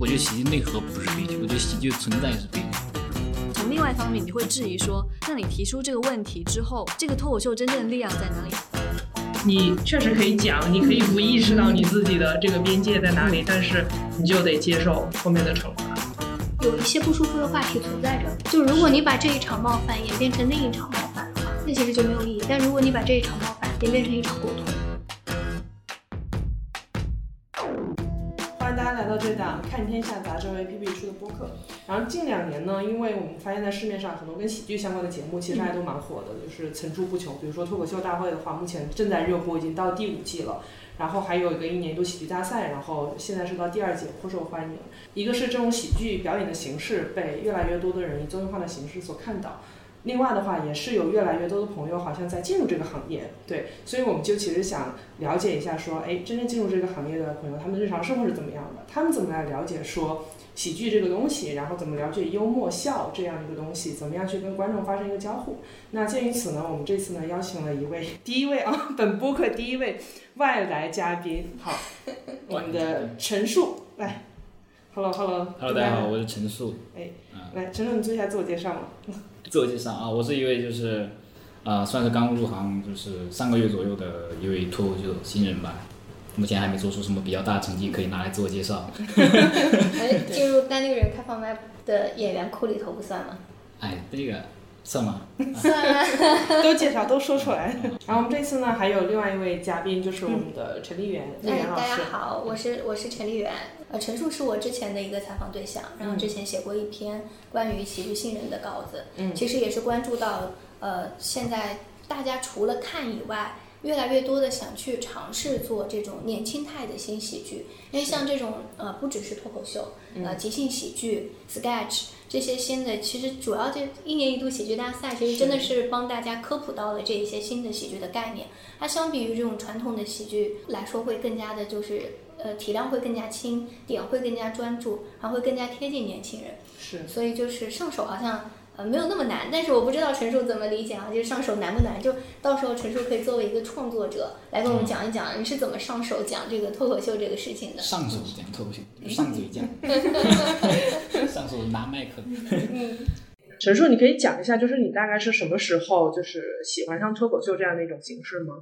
我觉得喜剧内核不是悲剧，我觉得喜剧存在是悲剧。从另外一方面，你会质疑说，那你提出这个问题之后，这个脱口秀真正的力量在哪里？你确实可以讲，你可以不意识到你自己的这个边界在哪里，但是你就得接受后面的惩罚。有一些不舒服的话题存在着，就如果你把这一场冒犯演变成另一场冒犯的话，那其实就没有意义。但如果你把这一场冒犯演变成一场沟通，欢迎大家来到这档《看天下》杂志 APP 出的播客。然后近两年呢，因为我们发现在市面上很多跟喜剧相关的节目，其实还都蛮火的，就是层出不穷。比如说脱口秀大会的话，目前正在热播，已经到第五季了。然后还有一个一年一度喜剧大赛，然后现在是到第二届，颇受欢迎。一个是这种喜剧表演的形式被越来越多的人以综艺化的形式所看到，另外的话也是有越来越多的朋友好像在进入这个行业，对，所以我们就其实想了解一下，说，哎，真正进入这个行业的朋友，他们日常生活是怎么样的？他们怎么来了解说喜剧这个东西？然后怎么了解幽默笑这样一个东西？怎么样去跟观众发生一个交互？那鉴于此呢，我们这次呢邀请了一位第一位啊，本播客第一位外来嘉宾，好，我们的陈述来，Hello Hello Hello，大家好，我是陈述。哎，来，陈述你做一下自我介绍嘛。自我介绍啊，我是一位就是，呃，算是刚入行就是三个月左右的一位脱口秀新人吧。目前还没做出什么比较大的成绩可以拿来自我介绍。哎，进入单立人开放麦的演员库里头不算吗？哎，这个算吗？算啊。都介绍都说出来。然后我们这次呢还有另外一位嘉宾，就是我们的陈丽媛，丽哎，媛老大家。好，我是我是陈丽媛。呃，陈述是我之前的一个采访对象，然后之前写过一篇关于喜剧新人的稿子，嗯其实也是关注到呃现在大家除了看以外，越来越多的想去尝试做这种年轻态的新喜剧，因为像这种呃不只是脱口秀，呃即兴喜剧、sketch 这些新的，其实主要这一年一度喜剧大赛，其实真的是帮大家科普到了这一些新的喜剧的概念。它相比于这种传统的喜剧来说，会更加的就是呃体量会更加轻，点会更加专注，然后会更加贴近年轻人。是。所以就是上手好像呃没有那么难，但是我不知道陈述怎么理解啊，就是上手难不难？就到时候陈述可以作为一个创作者来跟我们讲一讲，你是怎么上手讲这个脱口秀这个事情的。上手讲脱口秀，上嘴讲，上手拿麦克。陈述，你可以讲一下，就是你大概是什么时候就是喜欢上脱口秀这样的一种形式吗？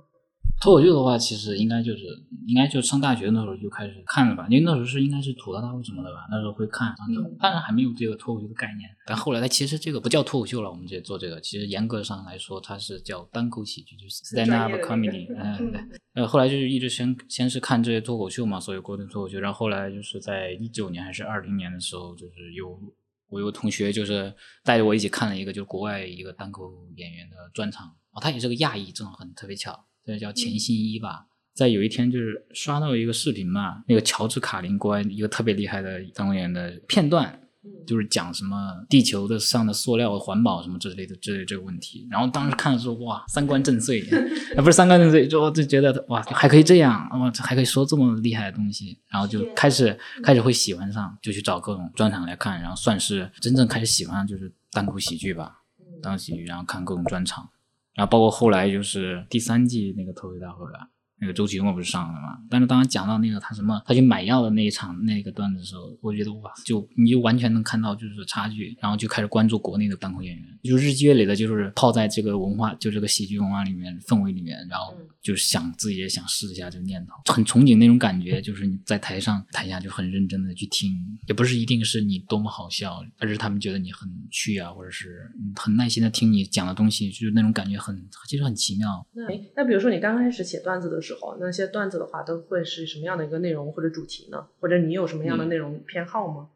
脱口秀的话，其实应该就是应该就上大学那时候就开始看了吧，因为那时候是应该是吐槽大会什么的吧，那时候会看，嗯当然还没有这个脱口秀的概念。但后来它其实这个不叫脱口秀了，我们直接做这个，其实严格上来说它是叫单口喜剧，就是 stand up comedy，嗯，对。呃，后来就是一直先先是看这些脱口秀嘛，所有国内脱口秀，然后后来就是在一九年还是二零年的时候，就是有我有个同学就是带着我一起看了一个就是国外一个单口演员的专场，哦，他也是个亚裔，正好很特别巧，这叫钱新一吧。在有一天就是刷到一个视频嘛，那个乔治卡林国外一个特别厉害的演员的片段，就是讲什么地球的上的塑料环保什么之类的之类这个问题。然后当时看的时候，哇，三观震碎，啊，不是三观震碎，就就觉得哇，还可以这样，哇，还可以说这么厉害的东西，然后就开始开始会喜欢上，就去找各种专场来看，然后算是真正开始喜欢上就是单口喜剧吧，单口喜剧，然后看各种专场，然后包括后来就是第三季那个特别大会吧。那个周奇墨不是上了吗？但是当他讲到那个他什么，他去买药的那一场那个段子的时候，我觉得哇，就你就完全能看到就是差距，然后就开始关注国内的单口演员，就日积月累的，就是泡在这个文化，就这个喜剧文化里面氛围里面，然后就是想自己也想试一下这个念头，很憧憬那种感觉，就是你在台上台下就很认真的去听，也不是一定是你多么好笑，而是他们觉得你很趣啊，或者是嗯很耐心的听你讲的东西，就是那种感觉很其实很奇妙。那诶那比如说你刚开始写段子的时候，那些段子的话都会是什么样的一个内容或者主题呢？或者你有什么样的内容偏好吗？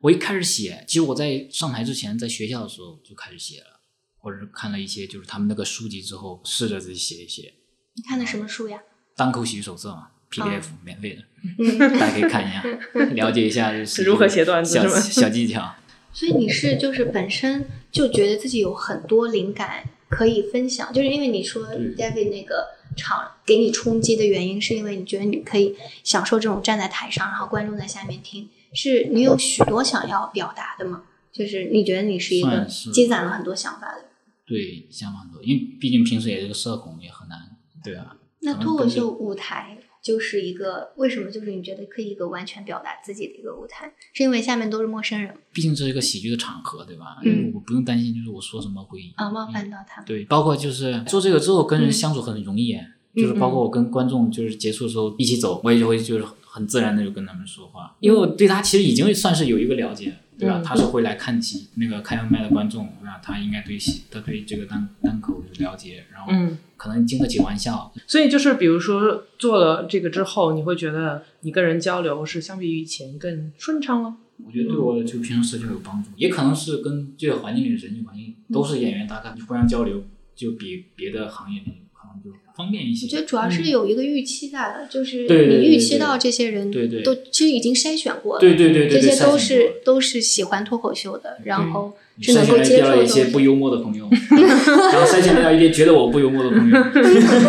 我一开始写，其实我在上台之前，在学校的时候就开始写了，或者是看了一些就是他们那个书籍之后，试着自己写一写。你看的什么书呀？单口喜剧手册嘛，PDF、哦免费的，大家可以看一下，了解一下是如何写段子小小技巧。所以你是就是本身就觉得自己有很多灵感可以分享，就是因为你说对 David 那个场给你冲击的原因，是因为你觉得你可以享受这种站在台上，然后观众在下面听，是你有许多想要表达的吗？就是你觉得你是一个积攒了很多想法的人。对，想法很多，因为毕竟平时也是个社恐，也很难，对啊。那脱口秀舞台就是一个为什么？就是你觉得可以一个完全表达自己的一个舞台，是因为下面都是陌生人毕竟这是一个喜剧的场合，对吧？嗯我不用担心，就是我说什么会啊，冒犯到他们。对，包括就是做这个之后跟人相处很容易，就是包括我跟观众就是结束的时候一起走，我也就会就是很自然的就跟他们说话，因为我对他其实已经算是有一个了解，对吧？嗯他是会来看戏那个开完麦的观众，对吧？他应该对戏，他对这个单单口有了解，然后嗯，可能经得起玩笑，所以就是比如说做了这个之后，你会觉得你跟人交流是相比于以前更顺畅了。我觉得对我就平时社交有帮助，也可能是跟这个环境里的人际环境都是演员，大概互相交流就比别的行业可能就方便一些。我觉得主要是有一个预期在的，就是对对对对你预期到这些人对对都其实已经筛选过了，对对对对对，这些都是都是喜欢脱口秀的，然后是筛能够接选掉一些不幽默的朋友，然后筛选掉一些觉得我不幽默的朋友，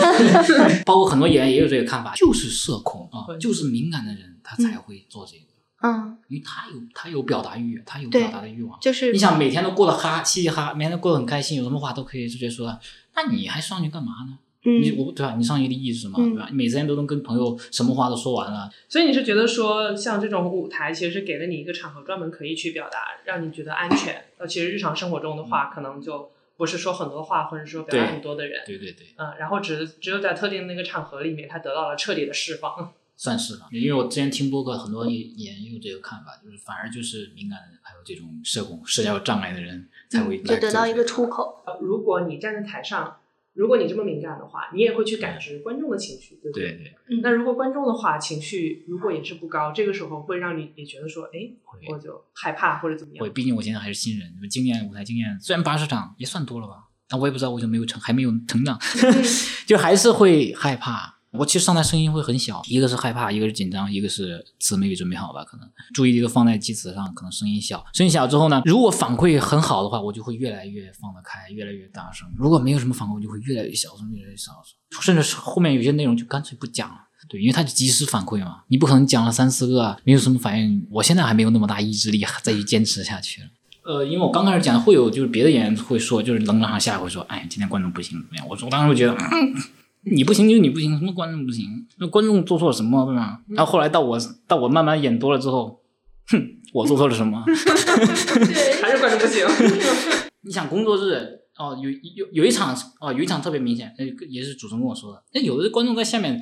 包括很多演员也有这个看法，就是社恐啊，就是敏感的人他才会做这个，嗯，因为他有他有表达欲，他有表达的欲望。就是你想每天都过得哈嘻嘻哈，每天都过得很开心，有什么话都可以直接说，那你还上去干嘛呢？你嗯我对吧？你上一的意义是什么？嗯对吧？你每天都能跟朋友什么话都说完了，所以你是觉得说，像这种舞台，其实是给了你一个场合，专门可以去表达，让你觉得安全。呃，其实日常生活中的话，可能就不是说很多话，或者说表达很多的人。对对对，嗯，然后只只有在特定的那个场合里面，他得到了彻底的释放。算是吧。因为我之前听播客，很多演员也有这个看法，就是反而就是敏感的人，还有这种社恐、社交障碍的人才会嗯就得到一个出口。呃如果你站在台上，如果你这么敏感的话，你也会去感知观众的情绪，对不对对？对，那如果观众的话，情绪如果也是不高，这个时候会让你也觉得说，哎，我就害怕或者怎么样我。毕竟我现在还是新人，经验舞台经验虽然八十场也算多了吧，但我也不知道为什么没有成，还没有成长，就还是会害怕。我其实上台声音会很小，一个是害怕，一个是紧张，一个是词没有准备好吧，可能注意力都放在记词上，可能声音小。声音小之后呢，如果反馈很好的话，我就会越来越放得开，越来越大声；如果没有什么反馈，我就会越来越小声，越来越小声，甚至是后面有些内容就干脆不讲了。对，因为他就及时反馈嘛，你不可能讲了三四个没有什么反应。我现在还没有那么大意志力再去坚持下去了。呃，因为我刚开始讲会有，就是别的演员会说，就是冷场下来会说，哎，今天观众不行怎么样？我说我当时会觉得，嗯，你不行就你不行，什么观众不行？那观众做错了什么，对吧？然后后来到我到我慢慢演多了之后，哼，我做错了什么？还是观众不行。你想工作日哦，有有有一场哦，有一场特别明显，呃，也是主持人跟我说的，那有的观众在下面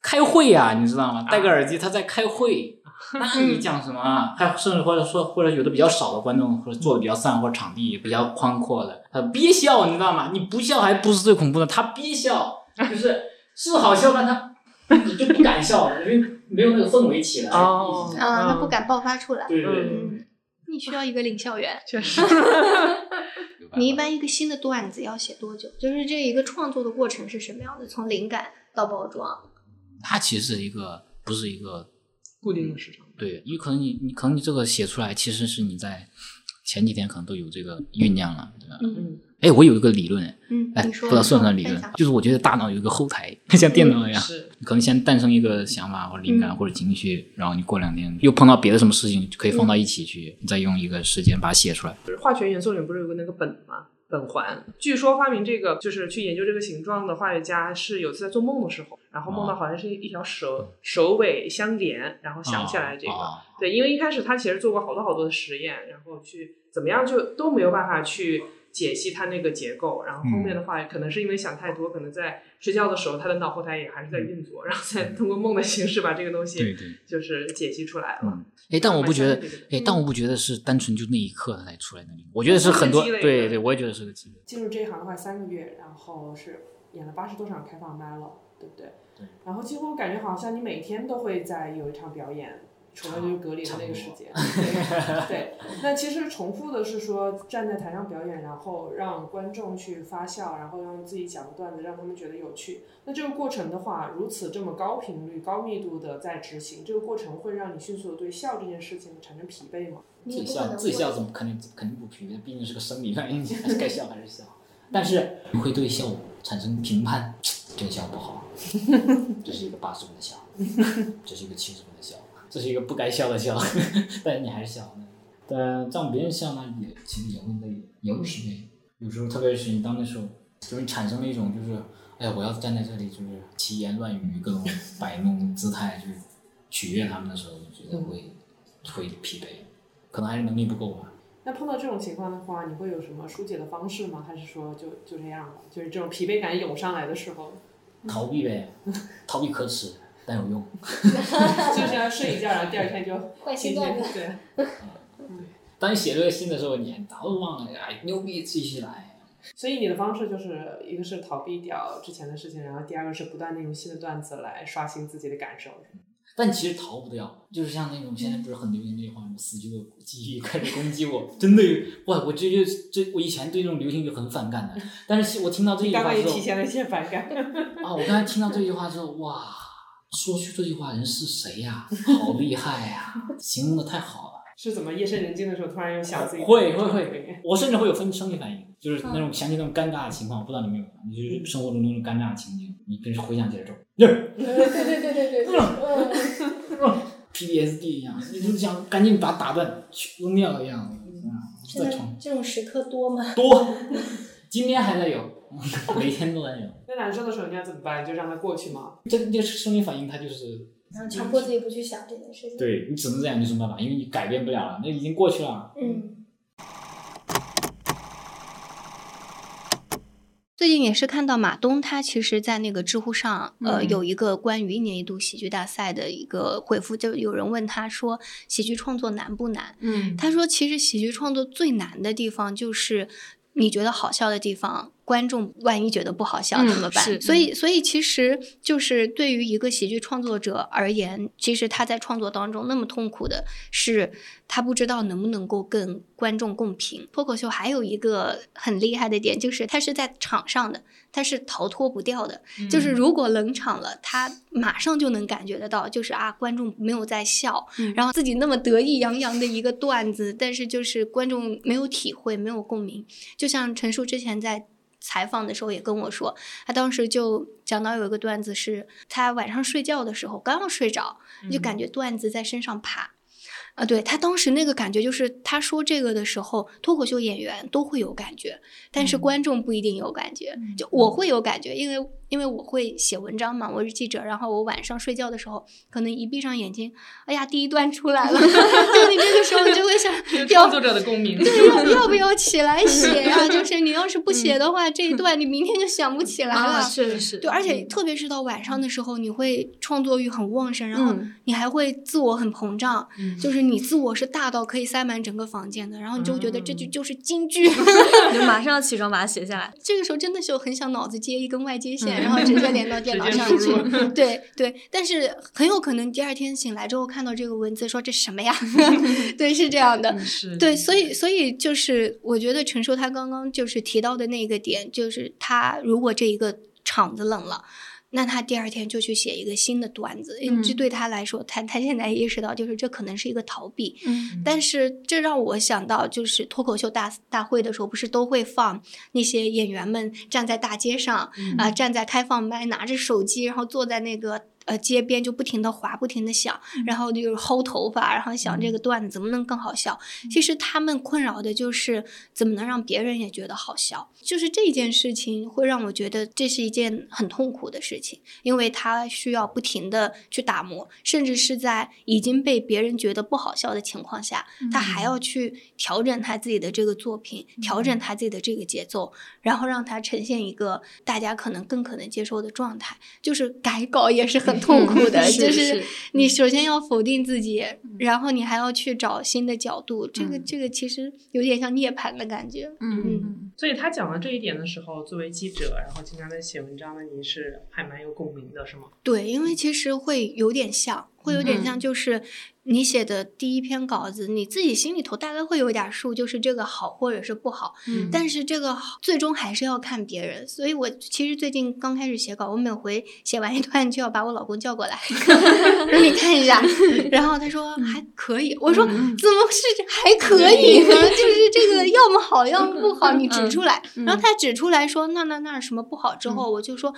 开会呀、你知道吗？戴个耳机他在开会，那你讲什么啊？还甚至或者说或者有的比较少的观众，或者坐的比较散，或者场地比较宽阔的，他憋笑，你知道吗？你不笑还不是最恐怖的，他憋笑 就是是好笑，但他你就不敢笑，因为没有那个氛围起来。哦一直啊，他不敢爆发出来。对对对，嗯，你需要一个领笑员。确实，你一般一个新的段子要写多久？就是这一个创作的过程是什么样的？从灵感到包装。它其实是一个不是一个固定的市场。对，因为可能你你可能你这个写出来，其实是你在前几天可能都有这个酝酿了，对吧？嗯，哎，我有一个理论，嗯，哎，不知道算不算理，论就是我觉得大脑有一个后台，像电脑一样，是。可能先诞生一个想法或者灵感嗯或者情绪，然后你过两天又碰到别的什么事情，就可以放到一起去，你再用一个时间把它写出来。化学元素里面不是有个那个苯吗？苯环。据说发明这个就是去研究这个形状的化学家是有次在做梦的时候，然后梦到好像是一一条蛇首尾相连，然后想起来这个。哦对，因为一开始他其实做过好多好多的实验，然后去怎么样就都没有办法去解析它那个结构，然后后面的话可能是因为想太多，可能在睡觉的时候他的脑后台也还是在运作，然后再通过梦的形式把这个东西对对就是解析出来了。嗯，哎，但我不觉得哎，但我不觉得是单纯就那一刻它才出来的，我觉得是很多，对对，我也觉得是个积累。进入这一行的话，三个月，然后是演了八十多场开放麦了，对不对？对。然后几乎感觉好像你每天都会在有一场表演，除了就是隔离的那个时间。对对。那其实重复的是说站在台上表演，然后让观众去发笑，然后让自己讲的段子让他们觉得有趣。那这个过程的话，如此这么高频率、高密度的在执行，这个过程会让你迅速的对笑这件事情产生疲惫吗？自己笑，自己笑怎么肯定肯定不疲惫？毕竟是个生理反应，还是该笑还是笑。但是会对笑产生评判，这个笑不好，这是一个八十分的笑，这是一个七十分的笑，这是一个不该笑的笑，但是你还是笑。但让别人笑呢，也其实也会累，也会疲惫。有时候特别是你当那时候，就是产生了一种就是，哎呀，我要站在这里就是奇言乱语，各种摆弄姿态去取悦他们的时候，我觉得会会疲惫，可能还是能力不够吧。那碰到这种情况的话，你会有什么疏解的方式吗？还是说就就这样了？就是这种疲惫感涌上来的时候，逃避呗，逃避可耻但有用。就是要睡一觉，然后第二天就换新段子。对。当你写这个信的时候，你早都忘了，哎，牛逼，继续来。所以你的方式就是一个是逃避掉之前的事情，然后第二个是不断的用新的段子来刷新自己的感受。但其实逃不掉，就是像那种现在不是很流行那句话，什么死去的记忆 开始攻击我，真的哇！我这就这我以前对这种流行语很反感的，但是我听到这句话之后，刚刚也体现了一些反感。啊！我刚才听到这句话之后，哇，说出这句话人是谁呀？好厉害呀！形容的太好了。是怎么夜深人静的时候突然又想自己？会会会，我甚至会有分生理反应，就是那种想起那种尴尬的情况，不知道你有没有？你就是生活中那种尴尬的情景，你跟回想起来之后，对 对对对对对，PTSD 一样，你就想赶紧把它打断，扔掉一样。这种这种时刻多吗？多，今天还在有，每天都在有。那难受的时候你要怎么办？就让它过去吗？这这生理反应它就是。然后强迫自己不去想这件事情。对你只能这样，没什么办法，因为你改变不了了，那已经过去了。嗯。最近也是看到马东，他其实，在那个知乎上，呃，有一个关于一年一度喜剧大赛的一个回复，就有人问他说，喜剧创作难不难？嗯，他说，其实喜剧创作最难的地方就是你觉得好笑的地方。观众万一觉得不好笑怎么办？所以，所以其实就是对于一个喜剧创作者而言，其实他在创作当中那么痛苦的是，他不知道能不能够跟观众共频。脱口秀还有一个很厉害的点，就是他是在场上的，他是逃脱不掉的。就是如果冷场了，他马上就能感觉得到，就是啊，观众没有在笑，然后自己那么得意洋洋的一个段子，但是就是观众没有体会，没有共鸣。就像陈述之前在。采访的时候也跟我说，他当时就讲到有一个段子，是他晚上睡觉的时候刚要睡着，就感觉段子在身上爬。啊，对他当时那个感觉就是，他说这个的时候，脱口秀演员都会有感觉，但是观众不一定有感觉。就我会有感觉，因为因为我会写文章嘛，我是记者，然后我晚上睡觉的时候，可能一闭上眼睛，哎呀，第一段出来了，就你这个时候你就会想，创作者的共鸣，对，要 要不要起来写呀？就是你要是不写的话，这一段你明天就想不起来了。是是，对，而且特别是到晚上的时候，你会创作欲很旺盛，然后你还会自我很膨胀，就是。你自我是大到可以塞满整个房间的，然后你就觉得这句就是金句，就马上要起床把它写下来。这个时候真的是很想脑子接一根外接线，然后直接连到电脑上去。对对，但是很有可能第二天醒来之后看到这个文字，说这什么呀？对，是这样的。对，所以所以就是我觉得陈叔他刚刚就是提到的那个点，就是他如果这一个场子冷了。那他第二天就去写一个新的段子，这对他来说，他他现在意识到，就是这可能是一个逃避。嗯，但是这让我想到，就是脱口秀大大会的时候，不是都会放那些演员们站在大街上啊，站在开放麦，拿着手机，然后坐在那个。呃，街边就不停的滑，不停的想，然后就是薅头发，然后想这个段子怎么能更好笑。其实他们困扰的就是怎么能让别人也觉得好笑。就是这件事情会让我觉得这是一件很痛苦的事情，因为他需要不停的去打磨，甚至是在已经被别人觉得不好笑的情况下，他还要去调整他自己的这个作品，调整他自己的这个节奏，然后让他呈现一个大家可能更可能接受的状态。就是改稿也是很。痛苦的，就是你首先要否定自己，然后你还要去找新的角度，这个这个其实有点像涅槃的感觉。嗯嗯。所以他讲到这一点的时候，作为记者，然后经常在写文章的你是还蛮有共鸣的，是吗？对，因为其实会有点像，会有点像，就是。你写的第一篇稿子，你自己心里头大概会有点数，就是这个好或者是不好。嗯，但是这个最终还是要看别人。所以我其实最近刚开始写稿，我每回写完一段就要把我老公叫过来，让你看一下。然后他说还可以，我说怎么是还可以呢？就是这个要么好，要么不好，你指出来。然后他指出来说那那那什么不好之后，我就说。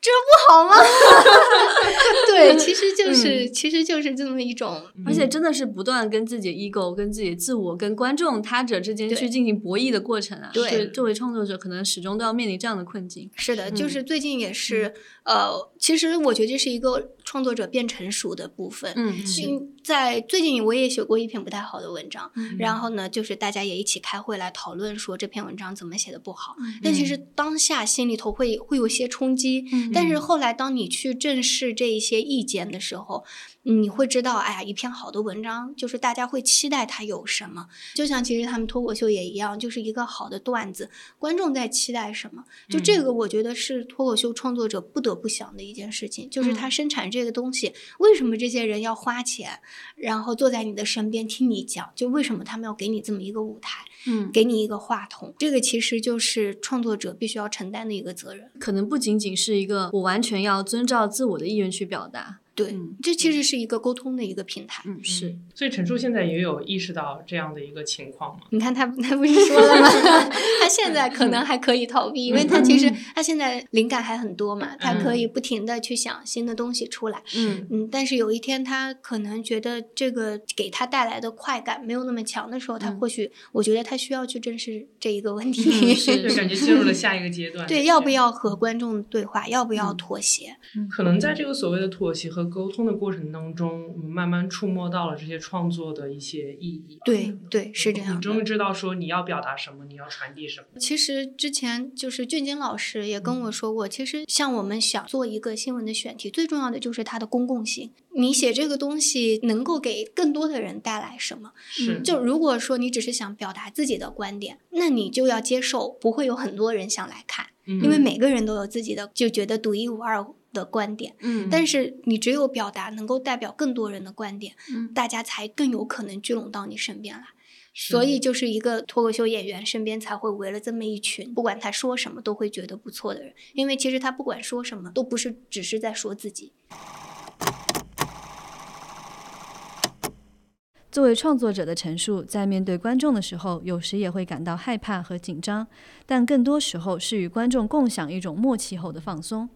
这不好吗？对，其实就是、其实就是这么一种，而且真的是不断跟自己的 ego、跟自己的自我、跟观众、他者之间去进行博弈的过程啊。对是作为创作者，可能始终都要面临这样的困境。是的，就嗯是最近也是，呃，其实我觉得这是一个创作者变成熟的部分。嗯，是。嗯，在最近我也写过一篇不太好的文章，嗯然后呢，就是大家也一起开会来讨论说这篇文章怎么写的不好。嗯但其实当下心里头会会有些冲击，嗯但是后来当你去正视这一些意见的时候，你会知道，哎呀，一篇好的文章就是大家会期待它有什么，就像其实他们脱口秀也一样，就是一个好的段子，观众在期待什么，就这个我觉得是脱口秀创作者不得不想的一件事情，就是他生产这个东西，为什么这些人要花钱，然后坐在你的身边听你讲，就为什么他们要给你这么一个舞台，嗯，给你一个话筒，这个其实就是创作者必须要承担的一个责任。可能不仅仅是一个我完全要遵照自我的意愿去表达。对，嗯这其实是一个沟通的一个平台。嗯，是。所以陈数现在也有意识到这样的一个情况吗？你看他，他不是说了吗？他现在可能还可以逃避，因为他其实他现在灵感还很多嘛，他可以不停的去想新的东西出来。嗯嗯，但是有一天他可能觉得这个给他带来的快感没有那么强的时候，他或许我觉得他需要去正视这一个问题。嗯是就感觉进入了下一个阶段。对，要不？要和观众对话？要不要妥协？可能在这个所谓的妥协和沟通的过程当中，我们慢慢触摸到了这些创作的一些意义。对对，是这样。你终于知道说你要表达什么，你要传递什么。其实之前就是俊金老师也跟我说过，其实像我们想做一个新闻的选题，最重要的就是它的公共性。你写这个东西能够给更多的人带来什么？是，就如果说你只是想表达自己的观点，那你就要接受不会有很多人想来看，嗯因为每个人都有自己的就觉得独一无二的观点。嗯但是你只有表达能够代表更多人的观点，嗯大家才更有可能聚拢到你身边来。所以就是一个脱口秀演员身边才会围了这么一群，不管他说什么都会觉得不错的人，因为其实他不管说什么都不是只是在说自己。作为创作者的陈述，在面对观众的时候，有时也会感到害怕和紧张，但更多时候是与观众共享一种默契后的放松。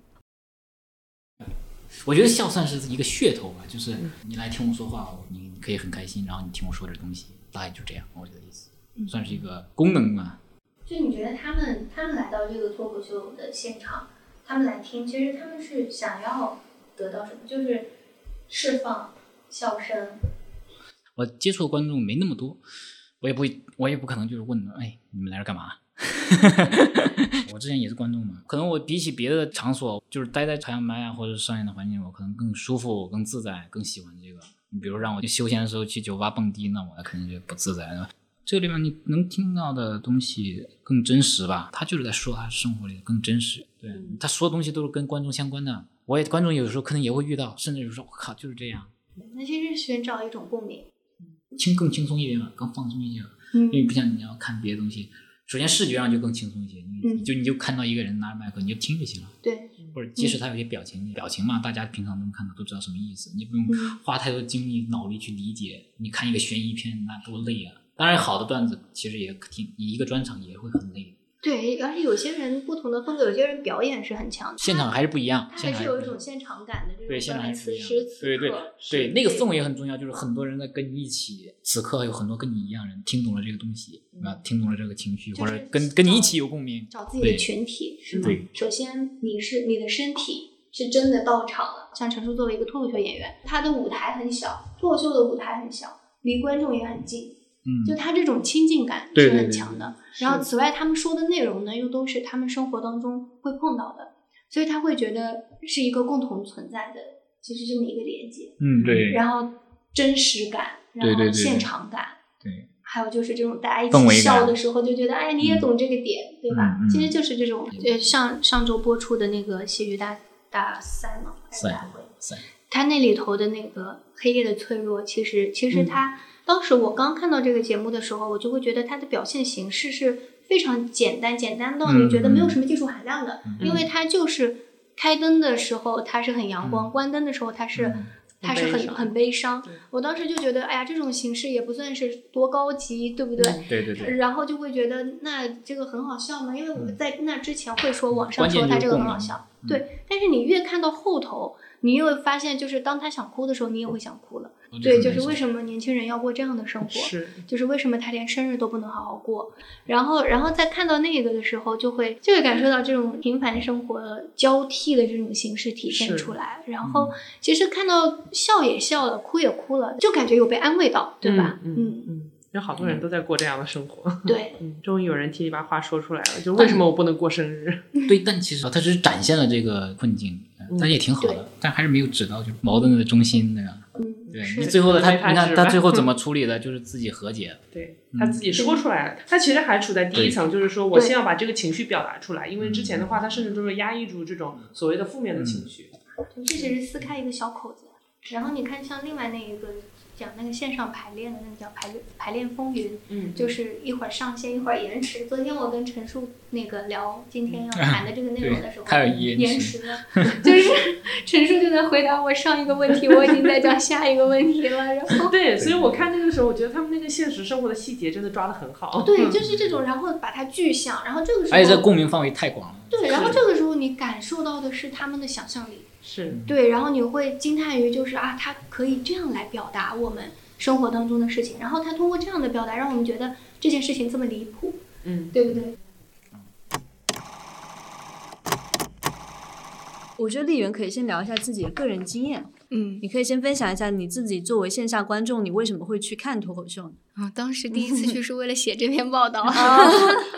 我觉得笑算是一个噱头吧，就是嗯你来听我说话，你可以很开心，然后你听我说点东西，大概就这样，我觉得意思，嗯算是一个功能吧。就你觉得他们他们来到这个脱口秀的现场，他们来听，其实他们是想要得到什么？就是释放笑声。我接触的观众没那么多，我也不会，我也不可能就是问，哎，你们来这干嘛？我之前也是观众嘛，可能我比起别的场所，就是待在朝阳麦啊或者上演的环境，我可能更舒服、更自在，更喜欢这个。你比如让我去休闲的时候去酒吧蹦迪，那我肯定就不自在了。这个地方你能听到的东西更真实吧？他就是在说他生活里更真实，对他说的东西都是跟观众相关的。我也观众有时候可能也会遇到，甚至有时候我靠就是这样，那其实是寻找一种共鸣。轻更轻松一点吧，更放松一些吧。嗯因为不像你要看别的东西，首先视觉上就更轻松一些，你就你就看到一个人拿着麦克，你就听就行了。对，或者即使他有些表情，表情嘛，大家平常能看到，都知道什么意思，你不用嗯花太多精力脑力去理解。你看一个悬疑片，那多累啊！当然，好的段子其实也挺，你一个专场也会很累，对，而且有些人不同的风格，有些人表演是很强的，现场还是不一样，他还是有一种现场感的这种对，现场还是不一样此时此对对刻对，那个氛围也很重要，就是很多人在跟你一起，此刻有很多跟你一样人听懂了这个东西，啊，听懂了这个情绪，或者跟跟你一起有共鸣。找自己的对群体是吗对？首先，你是你的身体是真的到场了。像陈叔作为一个脱口秀演员，他的舞台很小，脱口秀的舞台很小，离观众也很近，嗯，就他这种亲近感是对对对很强的。然后，此外他们说的内容呢，又都是他们生活当中会碰到的，所以他会觉得是一个共同存在的，其实这么一个连接。嗯，对，然后真实感，然后对对对现场感，对，还有就是这种大家一起笑的时候，就觉得哎呀，你也懂这个点，对吧？其实就是这种，呃，上上周播出的那个戏剧大大赛嘛，大会，赛它那里头的那个黑夜的脆弱，其实其实嗯。它、当时我刚看到这个节目的时候，我就会觉得它的表现形式是非常简单，简单到你觉得没有什么技术含量的，嗯因为它就是开灯的时候它是很阳光，关灯的时候它是。嗯它是很很悲伤。我当时就觉得，哎呀，这种形式也不算是多高级，对不对？对对对。然后就会觉得，那这个很好笑吗？因为我在那之前会说网上说它这个很好笑，对。但是你越看到后头，你又发现，就是当他想哭的时候，你也会想哭了。对，就是为什么年轻人要过这样的生活？是，就是为什么他连生日都不能好好过？然后，然后在看到那个的时候，就会就会感受到这种平凡生活交替的这种形式体现出来。然后，其实看到笑也笑了，哭也哭了，就感觉有被安慰到，对吧？嗯嗯，有好多人都在过这样的生活。对，终于有人替你把话说出来了，就为什么我不能过生日？对，但其实他只是展现了这个困境，但也挺好的，但还是没有指到就矛盾的中心，对吧？嗯，对你最后的他，你看他最后怎么 处理的，就是自己和解。对他自己说出来了，他其实还处在第一层，就是说我先要把这个情绪表达出来，因为之前的话，他甚至都是压抑住这种所谓的负面的情绪。这只是撕开一个小口子，然后你看，像另外那一个。讲那个线上排练的那个叫排练排练风云，嗯，就是一会儿上线一会儿延迟。昨天我跟陈述那个聊今天要谈的这个内容的时 候，延迟了，就是 陈述就在回答我上一个问题，我已经在讲下一个问题了。然后对，所以我看那个时候，我觉得他们那个现实生活的细节真的抓的很好。对，就是这种，然后把它具象，然后这个时候，而且这共鸣范围太广了。对，然后这个时候你感受到的是他们的想象力。是对，然后你会惊叹于就是啊，他可以这样来表达我们生活当中的事情，然后他通过这样的表达，让我们觉得这件事情这么离谱，嗯，对不对？我觉得丽媛可以先聊一下自己的个人经验。嗯，你可以先分享一下你自己作为线下观众，你为什么会去看脱口秀呢？啊，当时第一次 去是为了写这篇报道。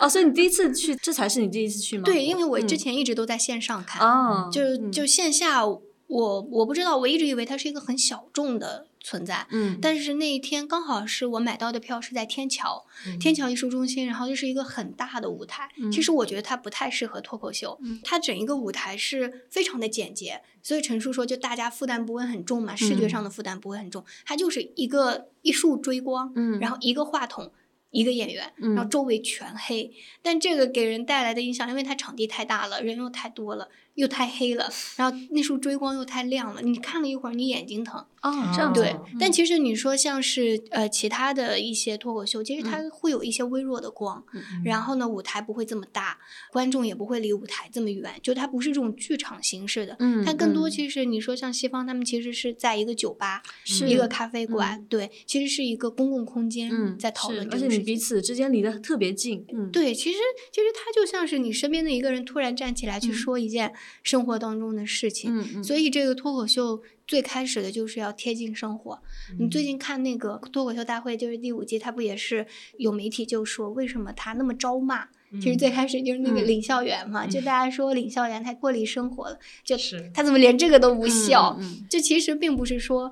哦，所以你第一次去，这才是你第一次去吗？对，因为我之前一直都在线上看，哦，就就线下，我我不知道，我一直以为它是一个很小众的。存在，嗯，但是那一天刚好是我买到的票是在天桥，天桥艺术中心，然后就是一个很大的舞台。其实我觉得它不太适合脱口秀，它整一个舞台是非常的简洁，所以陈述说就大家负担不会很重嘛，视觉上的负担不会很重，它就是一个一束追光，嗯，然后一个话筒。一个演员，然后周围全黑，但这个给人带来的印象，因为它场地太大了，人又太多了，又太黑了，然后那束追光又太亮了，你看了一会儿，你眼睛疼。哦，这样对。但其实你说像是呃其他的一些脱口秀，其实它会有一些微弱的光，然后呢舞台不会这么大，观众也不会离舞台这么远，就它不是这种剧场形式的。嗯。它更多其实你说像西方，他们其实是在一个酒吧，是一个咖啡馆，对，其实是一个公共空间在讨论，而且你彼此之间离得特别近。嗯，对，其实其实它就像是你身边的一个人突然站起来去说一件生活当中的事情。嗯嗯。所以这个脱口秀。最开始的就是要贴近生活。你最近看那个脱口秀大会，就是第五季，他不也是有媒体就说为什么他那么招骂？其实最开始就是那个领笑员嘛，就大家说领笑员太脱离生活了，就他怎么连这个都不笑？就其实并不是说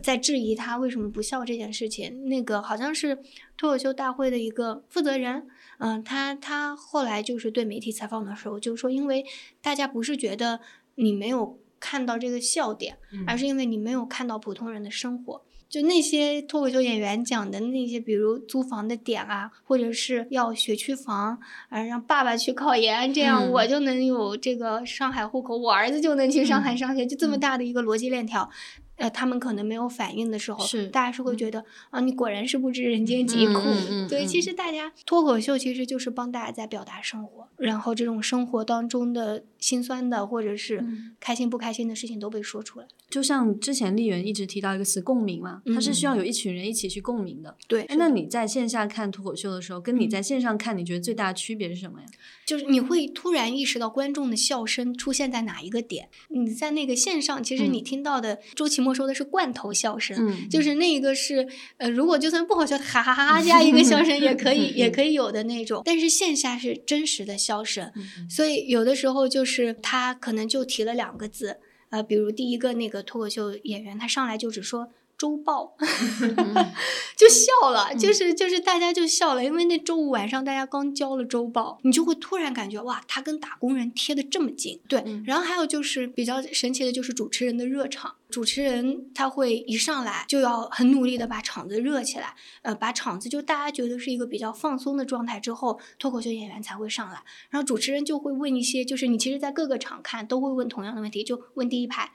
在质疑他为什么不笑这件事情。那个好像是脱口秀大会的一个负责人，嗯，他他后来就是对媒体采访的时候就说，因为大家不是觉得你没有。看到这个笑点，而是因为你没有看到普通人的生活。就那些脱口秀演员讲的那些，比如租房的点啊，或者是要学区房，啊，让爸爸去考研，这样我就能有这个上海户口，我儿子就能去上海上学，就这么大的一个逻辑链条。呃，他们可能没有反应的时候，是大家是会觉得啊，你果然是不知人间疾苦。对，其实大家脱口秀其实就是帮大家在表达生活，然后这种生活当中的心酸的或者是开心不开心的事情都被说出来。就像之前丽媛一直提到一个词“共鸣”嘛，它是需要有一群人一起去共鸣的。对，那你在线下看脱口秀的时候，跟你在线上看，你觉得最大的区别是什么呀？就是你会突然意识到观众的笑声出现在哪一个点。你在那个线上，其实你听到的周奇墨说的是罐头笑声，就是那一个是呃，如果就算不好笑，哈哈哈哈加一个笑声也可以，也可以有的那种。但是线下是真实的笑声，所以有的时候就是他可能就提了两个字。呃，比如第一个那个脱口秀演员，他上来就只说周报，就笑了，就是就是大家就笑了，因为那周五晚上大家刚交了周报，你就会突然感觉哇，他跟打工人贴的这么近，对。然后还有就是比较神奇的就是主持人的热场。主持人他会一上来就要很努力的把场子热起来，呃，把场子就大家觉得是一个比较放松的状态之后，脱口秀演员才会上来，然后主持人就会问一些，就是你其实，在各个场看都会问同样的问题，就问第一排，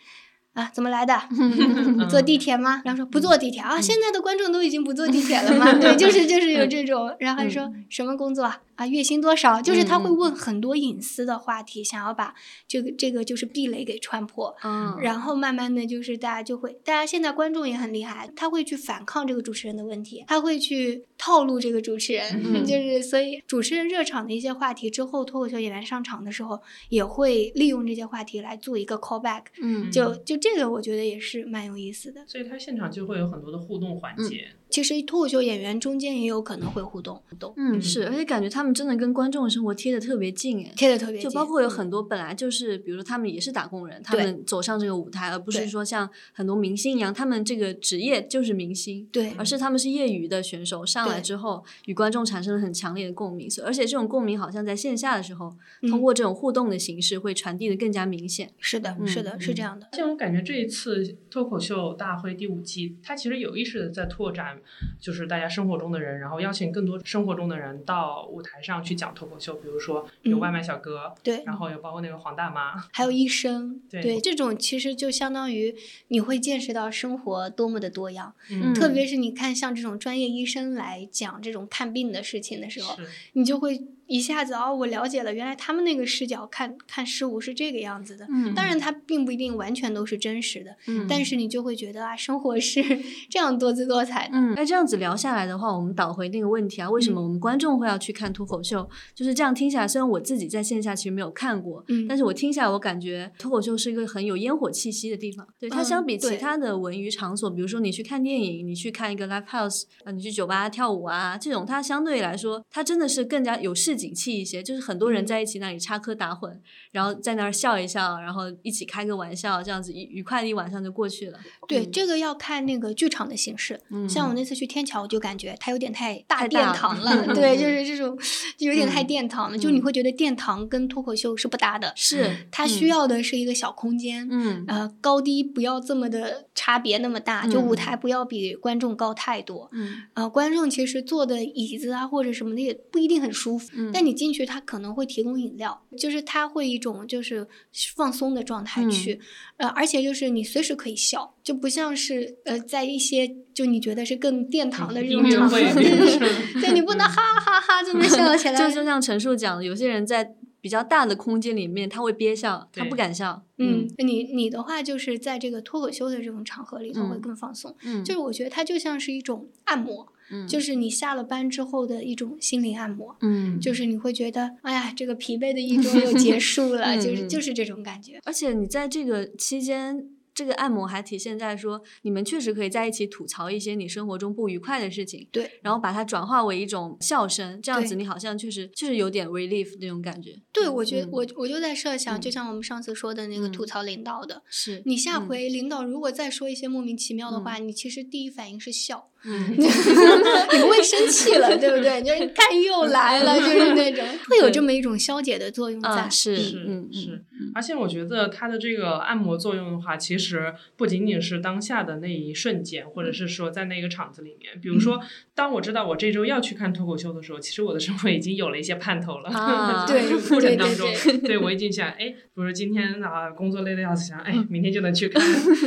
啊，怎么来的？坐地铁吗？然后说不坐地铁啊。现在的观众都已经不坐地铁了吗？对，就是就是有这种。然后还说什么工作啊？月薪多少？就是他会问很多隐私的话题，想要把这个这个就是壁垒给穿破。嗯，然后慢慢的就是大家就会，大家现在观众也很厉害，他会去反抗这个主持人的问题，他会去套路这个主持人，就是所以主持人热场的一些话题之后，脱口秀演员上场的时候也会利用这些话题来做一个 callback。嗯，就就这个我觉得也是蛮有意思的。所以他现场就会有很多的互动环节。其实脱口秀演员中间也有可能会互动，互动。嗯，是，而且感觉他们真的跟观众的生活贴的特别近，哎，贴的特别近。就包括有很多本来就是，比如说他们也是打工人，他们走上这个舞台，而不是说像很多明星一样，他们这个职业就是明星，对，而是他们是业余的选手，上来之后与观众产生了很强烈的共鸣，而且这种共鸣好像在线下的时候，通过这种互动的形式会传递的更加明显。是的，是的，是这样的。像我感觉这一次脱口秀大会第五季，它其实有意识的在拓展，就是大。家生活中的人，然后邀请更多生活中的人到舞台上去讲脱口秀，比如说有外卖小哥，对，然后有包括那个黄大妈，还有医生，对，这种其实就相当于你会见识到生活多么的多样，嗯，特别是你看像这种专业医生来讲这种看病的事情的时候，你就会。一下子哦，我了解了，原来他们那个视角看看事物是这个样子的。嗯，当然它并不一定完全都是真实的。嗯，但是你就会觉得啊，生活是 这样多姿多彩的。嗯，那这样子聊下来的话，我们倒回那个问题啊，为什么我们观众会要去看脱口秀？就是这样听下来，虽然我自己在线下其实没有看过，嗯，但是我听下来，我感觉脱口秀是一个很有烟火气息的地方。对它相比其他的文娱场所，比如说你去看电影，你去看一个 live house，啊，你去酒吧跳舞啊，这种它相对来说，它真的是更加有市井气一些，就是。很多人在一起那里插科打诨，然后在那儿笑一笑，然后一起开个玩笑，这样子愉愉快的一晚上就过去了。对，这个要看那个剧场的形式。像我那次去天桥，我就感觉它有点太大殿堂了。对，就是这种有点太殿堂了，就你会觉得殿堂跟脱口秀是不搭的。是，它需要的是一个小空间。嗯，呃，高低不要这么的差别那么大，就舞台不要比观众高太多。嗯，呃，观众其实坐的椅子啊或者什么的也不一定很舒服，但你进去他。可能会提供饮料，就是他会一种就是放松的状态去，呃，而且就是你随时可以笑，就不像是呃在一些就你觉得是更殿堂的这种场合，对，你不能哈哈哈这么笑起 来。就就像陈述讲的，有些人在比较大的空间里面他会憋笑，他不敢笑。嗯，你你的话就是在这个脱口秀的这种场合里头会更放松。嗯，就是我觉得它就像是一种按摩。就是你下了班之后的一种心灵按摩，嗯，就是你会觉得，哎呀，这个疲惫的一周又结束了，就是就是这种感觉。而且你在这个期间。这个按摩还体现在说，你们确实可以在一起吐槽一些你生活中不愉快的事情，对，然后把它转化为一种笑声，这样子你好像确实确实有点 relief 那种感觉。对，我觉得我我就在设想，就像我们上次说的那个吐槽领导的，是你下回领导如果再说一些莫名其妙的话，你其实第一反应是笑，嗯，你不会生气了，对不对？就是看又来了，就是那种。会有这么一种消解的作用在，是是。是，而且我觉得它的这个按摩作用的话，其实。不仅仅是当下的那一瞬间，或者是说在那个场子里面。比如说，当我知道我这周要去看脱口秀的时候，其实我的生活已经有了一些盼头了。对，过程当中，对我已经想，哎，比如说今天啊，工作累的要死，想，哎，明天就能去看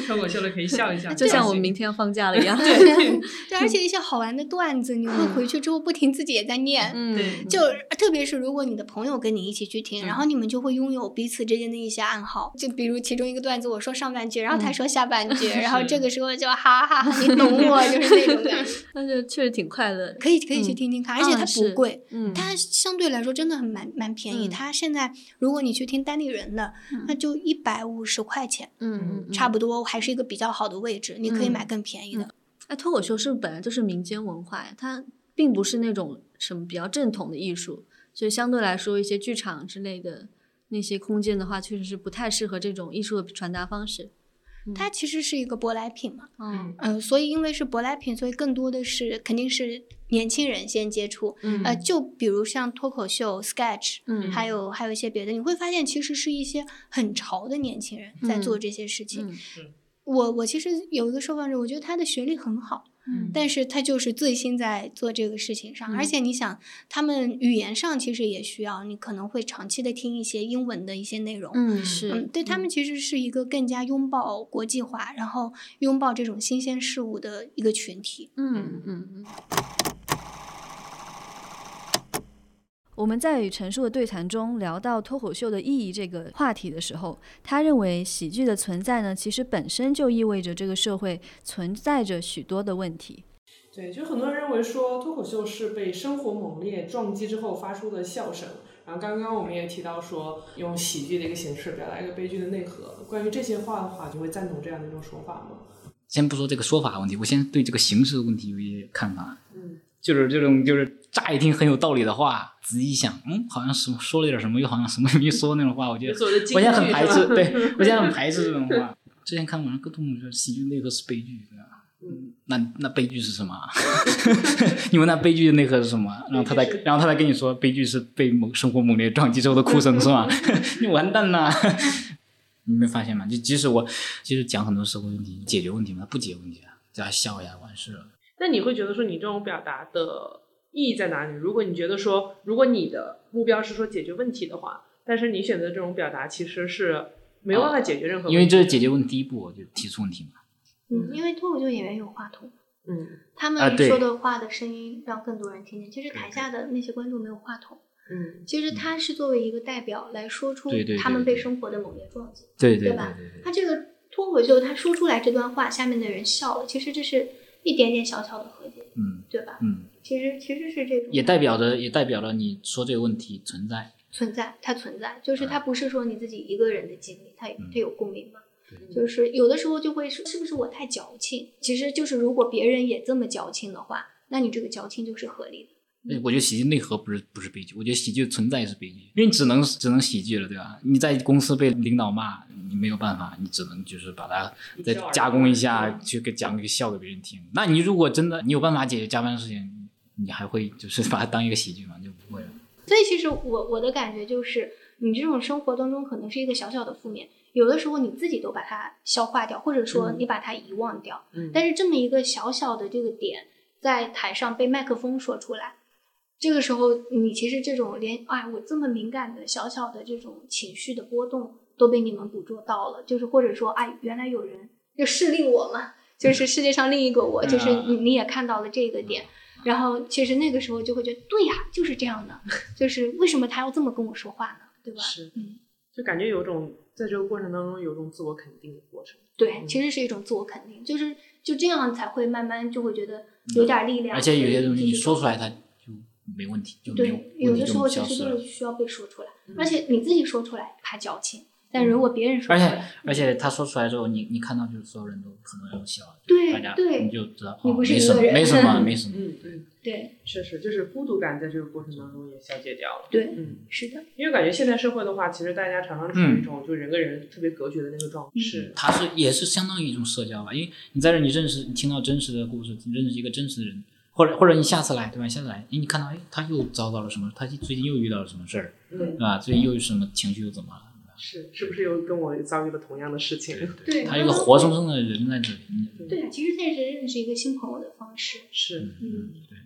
脱口秀了，可以笑一笑，就像我们明天要放假了一样。对，对，而且一些好玩的段子，你会回去之后不停自己也在念。嗯，对，就特别是如果你的朋友跟你一起去听，然后你们就会拥有彼此之间的一些暗号。就比如其中一个段子，我说上半句，然后他说下半句，然后这个时候就哈哈哈，你 懂我，就是那种感觉。那就确实挺快乐，可以可以去听听看，而且它不贵，嗯，它相对来说真的很蛮蛮便宜。它现在如果你去听单立人的，那就一百五十块钱，嗯差不多还是一个比较好的位置，你可以买更便宜的。那脱口秀是不是本来就是民间文化呀？它并不是那种什么比较正统的艺术，所以相对来说，一些剧场之类的那些空间的话，确实是不太适合这种艺术的传达方式。它其实是一个舶来品嘛，嗯嗯，所以因为是舶来品，所以更多的是肯定是年轻人先接触，呃，就比如像脱口秀、sketch，嗯，还有还有一些别的，你会发现其实是一些很潮的年轻人在做这些事情。我我其实有一个受访者，我觉得他的学历很好，嗯，但是他就是醉心在做这个事情上，而且你想，他们语言上其实也需要，你可能会长期的听一些英文的一些内容，嗯，是，嗯，对他们其实是一个更加拥抱国际化，然后拥抱这种新鲜事物的一个群体，嗯嗯嗯。我们在与陈述的对谈中聊到脱口秀的意义这个话题的时候，他认为喜剧的存在呢，其实本身就意味着这个社会存在着许多的问题。对，就很多人认为说脱口秀是被生活猛烈撞击之后发出的笑声。然后刚刚我们也提到说，用喜剧的一个形式表达一个悲剧的内核。关于这些话的话，就会赞同这样的一种说法吗？先不说这个说法问题，我先对这个形式的问题有一些看法。嗯。就是这种，就是乍一听很有道理的话，仔细一想，嗯，好像什说了点什么，又好像什么 没说那种话，我觉得我现在很排斥，对 我现在很排斥这种话。之前看网上各种说喜剧内核是悲剧，嗯，那那悲剧是什么？你问那悲剧的内核是什么？然后他再然后他再跟你说，悲剧是被猛生活猛烈撞击之后的哭声，是吗？你完蛋了！你没发现吗？就即使我其实讲很多社会问题，解决问题吗？不解决问题啊，在笑呀，完事了。那你会觉得说你这种表达的意义在哪里？如果你觉得说，如果你的目标是说解决问题的话，但是你选择这种表达其实是没有办法解决任何问题，因为这是解决问题第一步，就提出问题嘛。嗯，因为脱口秀演员有话筒，嗯，他们说的话的声音让更多人听见。其实台下的那些观众没有话筒，嗯，其实他是作为一个代表来说出他们被生活的猛烈撞击，对对吧？他这个脱口秀他说出来这段话，下面的人笑了，其实这是。一点点小小的和解，嗯，对吧？嗯，其实其实是这种，也代表着也代表了你说这个问题存在，存在，它存在，就是它不是说你自己一个人的经历，它它有共鸣嘛？就是有的时候就会说，是不是我太矫情？其实就是如果别人也这么矫情的话，那你这个矫情就是合理的。我觉得喜剧内核不是不是悲剧，我觉得喜剧存在是悲剧，因为你只能只能喜剧了，对吧？你在公司被领导骂，你没有办法，你只能就是把它再加工一下，去给讲一个笑给别人听。那你如果真的你有办法解决加班的事情，你还会就是把它当一个喜剧吗？就不会了。所以其实我我的感觉就是，你这种生活当中可能是一个小小的负面，有的时候你自己都把它消化掉，或者说你把它遗忘掉。嗯。但是这么一个小小的这个点，在台上被麦克风说出来。这个时候，你其实这种连哎，我这么敏感的小小的这种情绪的波动都被你们捕捉到了，就是或者说，哎，原来有人就示例我嘛，就是世界上另一个我，就是你你也看到了这个点，然后其实那个时候就会觉得，对呀，就是这样的，就是为什么他要这么跟我说话呢？对吧？是，嗯，就感觉有种在这个过程当中有种自我肯定的过程。对，其实是一种自我肯定，就是就这样才会慢慢就会觉得有点力量。而且有些东西你说出来，他。没问题，就对，有的时候其实就是需要被说出来，而且你自己说出来怕矫情，但如果别人说出来，而且而且他说出来之后，你你看到就是所有人都可能要笑，对，大家对，你就知道你不是没什么，没什么，没什 么，嗯嗯，对，确实就是孤独感在这个过程当中也消解掉了，对，嗯，是的，因为感觉现代社会的话，其实大家常常处于一种就人跟人特别隔绝的那个状态，是，它是也是相当于一种社交吧，因为你在这你认识，你听到真实的故事，你认识一个真实的人。或者或者你下次来对吧？下次来，哎，你看到哎，他又遭到了什么？他最近又遇到了什么事儿？对吧？最近又什么情绪又怎么了？是是不是又跟我遭遇了同样的事情？对，他一个活生生的人在这里。对，其实在这也是认识一个新朋友的方式。是，嗯，对。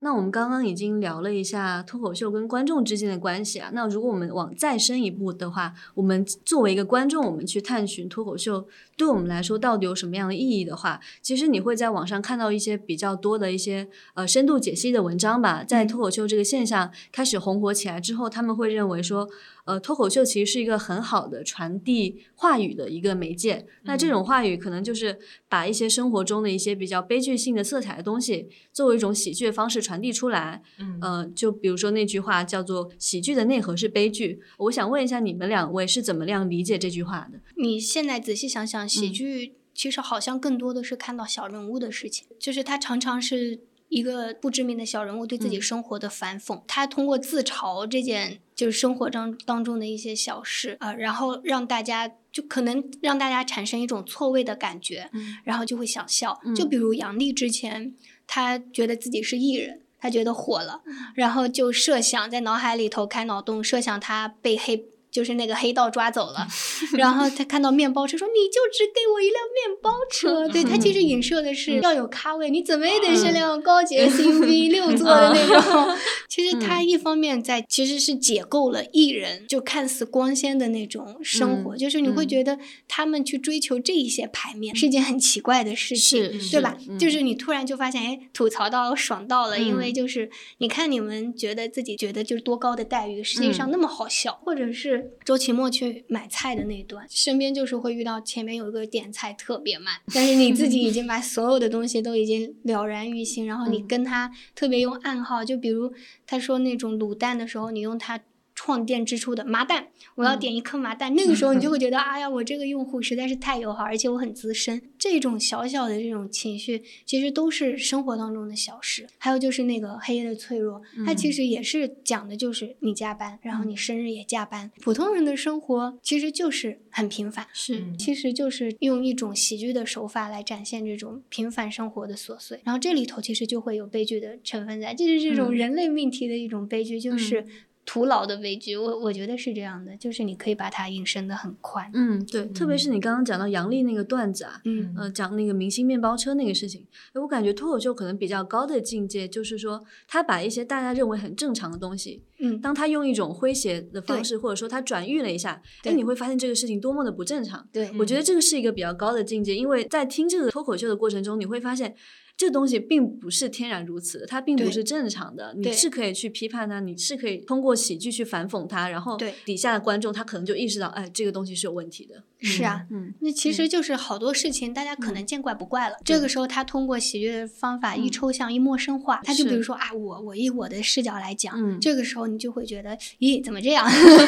那我们刚刚已经聊了一下脱口秀跟观众之间的关系啊，那如果我们往再深一步的话，我们作为一个观众，我们去探寻脱口秀对我们来说到底有什么样的意义的话，其实你会在网上看到一些比较多的一些呃深度解析的文章吧。在脱口秀这个现象开始红火起来之后，他们会认为说。呃，脱口秀其实是一个很好的传递话语的一个媒介。那这种话语可能就是把一些生活中的一些比较悲剧性的色彩的东西，作为一种喜剧的方式传递出来。嗯，呃，就比如说那句话叫做“喜剧的内核是悲剧”。我想问一下你们两位是怎么样理解这句话的？你现在仔细想想，喜剧其实好像更多的是看到小人物的事情，就是他常常是。一个不知名的小人物对自己生活的反讽，他通过自嘲这件就是生活当当中的一些小事啊，然后让大家就可能让大家产生一种错位的感觉，然后就会想笑。就比如杨笠之前，他觉得自己是艺人，他觉得火了，然后就设想在脑海里头开脑洞，设想他被黑。就是那个黑道抓走了，然后他看到面包车说：“你就只给我一辆面包车。”对他其实影射的是要有咖位，你怎么也得是辆高级 SUV 六座的那种。其实他一方面在其实是解构了艺人就看似光鲜的那种生活，就是你会觉得他们去追求这一些牌面是一件很奇怪的事情，对吧？就是你突然就发现，哎，吐槽到爽到了，因为就是你看你们觉得自己觉得就是多高的待遇，实际上那么好笑，或者是周奇墨去买菜的那一段，身边就是会遇到前面有一个点菜特别慢，但是你自己已经把所有的东西都已经了然于心，然后你跟他特别用暗号，就比如他说那种卤蛋的时候，你用他。创建之初的麻蛋，我要点一颗麻蛋。那个时候你就会觉得，哎呀，我这个用户实在是太友好，而且我很资深。这种小小的这种情绪，其实都是生活当中的小事。还有就是那个黑夜的脆弱，它其实也是讲的就是你加班，然后你生日也加班。普通人的生活其实就是很平凡，是，其实就是用一种喜剧的手法来展现这种平凡生活的琐碎。然后这里头其实就会有悲剧的成分在，就是这种人类命题的一种悲剧，就是。徒劳的悲剧，我我觉得是这样的，就是你可以把它引申的很宽。嗯，对，特别是你刚刚讲到杨笠那个段子啊，嗯，呃，讲那个明星面包车那个事情，我感觉脱口秀可能比较高的境界，就是说他把一些大家认为很正常的东西，嗯，当他用一种诙谐的方式，或者说他转喻了一下，哎，你会发现这个事情多么的不正常。对，我觉得这个是一个比较高的境界，因为在听这个脱口秀的过程中，你会发现。这东西并不是天然如此的，它并不是正常的。你是可以去批判它，你是可以通过喜剧去反讽它，然后底下的观众他可能就意识到，哎，这个东西是有问题的。是啊，嗯，那其实就是好多事情大家可能见怪不怪了。这个时候他通过喜剧的方法一抽象一陌生化，他就比如说啊，我我以我的视角来讲，这个时候你就会觉得，咦，怎么这样？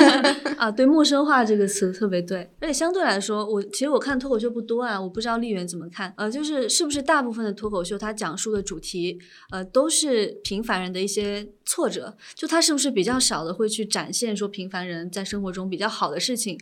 啊，对，陌生化这个词特别对。而且相对来说，我其实我看脱口秀不多啊，我不知道丽媛怎么看。呃，就是是不是大部分的脱口秀？他讲述的主题，呃，都是平凡人的一些挫折，就他是不是比较少的会去展现说平凡人在生活中比较好的事情？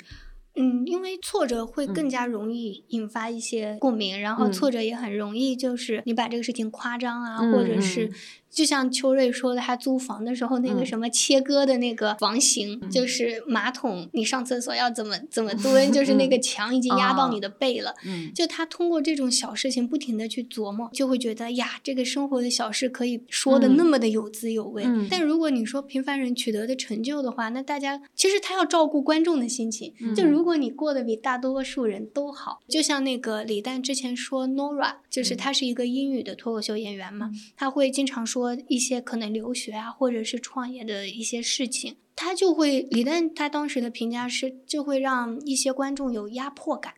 嗯，因为挫折会更加容易引发一些共鸣，然后挫折也很容易就是你把这个事情夸张啊，或者是。就像秋瑞说的，他租房的时候那个什么切割的那个房型，就是马桶，你上厕所要怎么怎么蹲，就是那个墙已经压到你的背了。就他通过这种小事情不停的去琢磨，就会觉得呀，这个生活的小事可以说的那么的有滋有味。但如果你说平凡人取得的成就的话，那大家其实他要照顾观众的心情。就如果你过得比大多数人都好，就像那个李诞之前说，Nora，就是他是一个英语的脱口秀演员嘛，他会经常说。一些可能留学啊，或者是创业的一些事情，他就会李诞他当时的评价是，就会让一些观众有压迫感。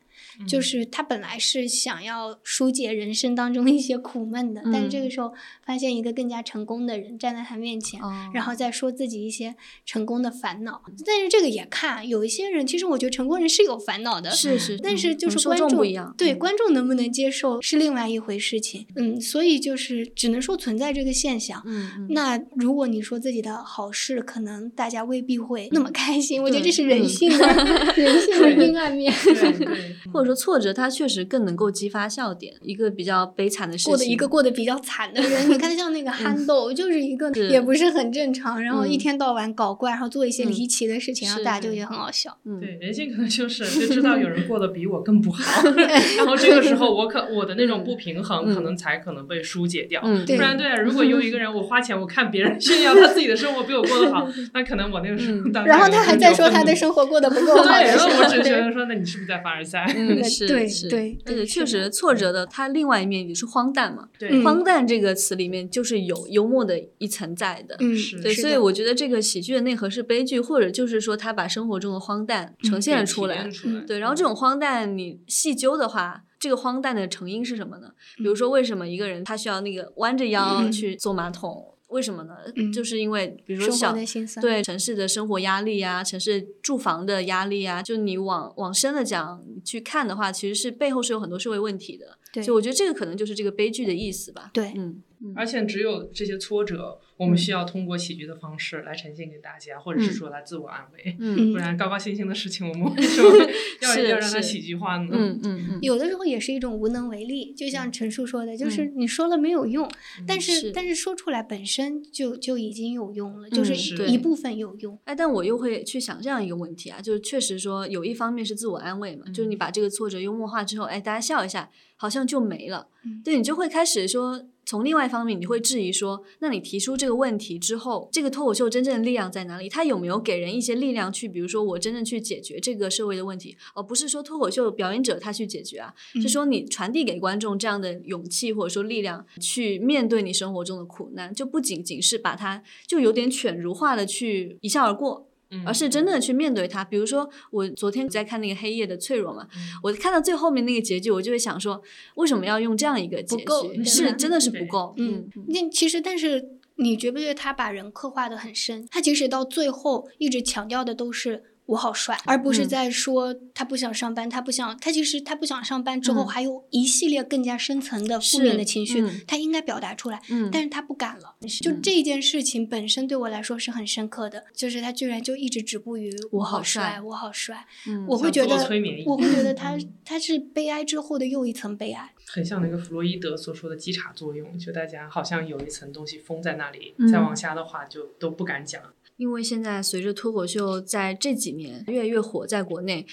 就是他本来是想要疏解人生当中一些苦闷的，但是这个时候发现一个更加成功的人站在他面前，然后再说自己一些成功的烦恼。但是这个也看有一些人，其实我觉得成功人是有烦恼的，是是，但是就是观众一样对观众能不能接受是另外一回事情。嗯，所以就是只能说存在这个现象。嗯，那如果你说自己的好事，可能大家未必会那么开心。我觉得这是人性的 人性的阴暗面。对。或者说挫折，它确实更能够激发笑点。一个比较悲惨的事情，过的一个过得比较惨的人，你看像那个憨豆，就是一个也不是很正常，然后一天到晚搞怪，然后做一些离奇的事情，然后大家就觉得很好笑。对，人性可能就是就知道有人过得比我更不好，然后这个时候我可我的那种不平衡可能才可能被疏解掉。不然对，如果有一个人我花钱我看别人炫耀他自己的生活比我过得好，那可能我那个时候然后他还在说他的生活过得不够好，对，然后我只觉得说那你是不是在凡尔赛？嗯，是是，对，而且确实挫折的，它另外一面也是荒诞嘛。对，荒诞这个词里面就是有幽默的一层在的。嗯，对，所以我觉得这个喜剧的内核是悲剧，或者就是说他把生活中的荒诞呈现了出来。对，然后这种荒诞你细究的话，这个荒诞的成因是什么呢？比如说为什么一个人他需要那个弯着腰去坐马桶？为什么呢？就是因为，比如说小对城市的生活压力啊，城市住房的压力啊，就你往往深了讲去看的话，其实是背后是有很多社会问题的。对，就我觉得这个可能就是这个悲剧的意思吧。对，嗯。而且只有这些挫折，我们需要通过喜剧的方式来呈现给大家，或者是说来自我安慰。嗯，不然高高兴兴的事情，我们为什么要要让它喜剧化呢？嗯嗯嗯，有的时候也是一种无能为力。就像陈述说的，就是你说了没有用，但是但是说出来本身就就已经有用了，就是一部分有用。哎，但我又会去想这样一个问题啊，就是确实说有一方面是自我安慰嘛，就是你把这个挫折幽默化之后，哎，大家笑一下。好像就没了，对你就会开始说，从另外一方面，你会质疑说，那你提出这个问题之后，这个脱口秀真正的力量在哪里？它有没有给人一些力量去，比如说我真正去解决这个社会的问题，而不是说脱口秀表演者他去解决啊，是说你传递给观众这样的勇气或者说力量，去面对你生活中的苦难，就不仅仅是把它就有点犬儒化的去一笑而过。而是真的去面对它。比如说，我昨天在看那个《黑夜的脆弱》嘛，我看到最后面那个结局，我就会想说，为什么要用这样一个结局？是真的是不够。嗯，那其实，但是你觉不觉得他把人刻画的很深？他即使到最后一直强调的都是。我好帅，而不是在说他不想上班，他不想，他其实他不想上班之后还有一系列更加深层的负面的情绪，他应该表达出来，但是他不敢了。就这件事情本身对我来说是很深刻的，就是他居然就一直止步于我好帅，我好帅，我会觉得，我会觉得他他是悲哀之后的又一层悲哀，很像那个弗洛伊德所说的基查作用，就大家好像有一层东西封在那里，再往下的话就都不敢讲。因为现在随着脱口秀在这几年越来越火，在国内，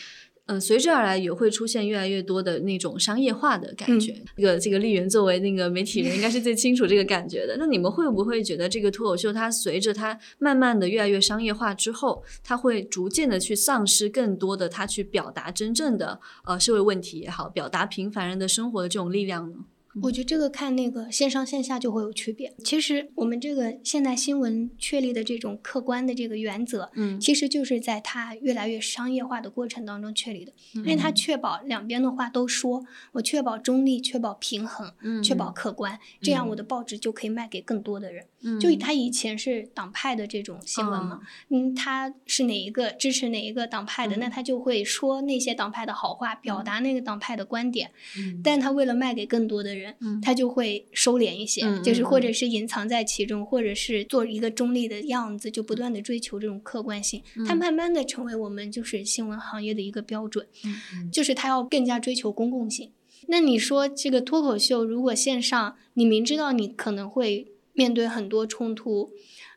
嗯，随之而来也会出现越来越多的那种商业化的感觉。这个这个丽媛作为那个媒体人，应该是最清楚这个感觉的。那你们会不会觉得这个脱口秀它随着它慢慢的越来越商业化之后，它会逐渐的去丧失更多的它去表达真正的呃社会问题也好，表达平凡人的生活的这种力量呢？我觉得这个看那个线上线下就会有区别。其实我们这个现代新闻确立的这种客观的这个原则，嗯，其实就是在它越来越商业化的过程当中确立的，因为它确保两边的话都说，我确保中立，确保平衡，嗯，确保客观，这样我的报纸就可以卖给更多的人。嗯，就他以前是党派的这种新闻嘛，嗯，他是哪一个支持哪一个党派的，那他就会说那些党派的好话，表达那个党派的观点。嗯，但他为了卖给更多的人。他就会收敛一些，就是或者是隐藏在其中，或者是做一个中立的样子，就不断的追求这种客观性。他慢慢的成为我们就是新闻行业的一个标准，就是他要更加追求公共性。那你说这个脱口秀如果线上，你明知道你可能会面对很多冲突。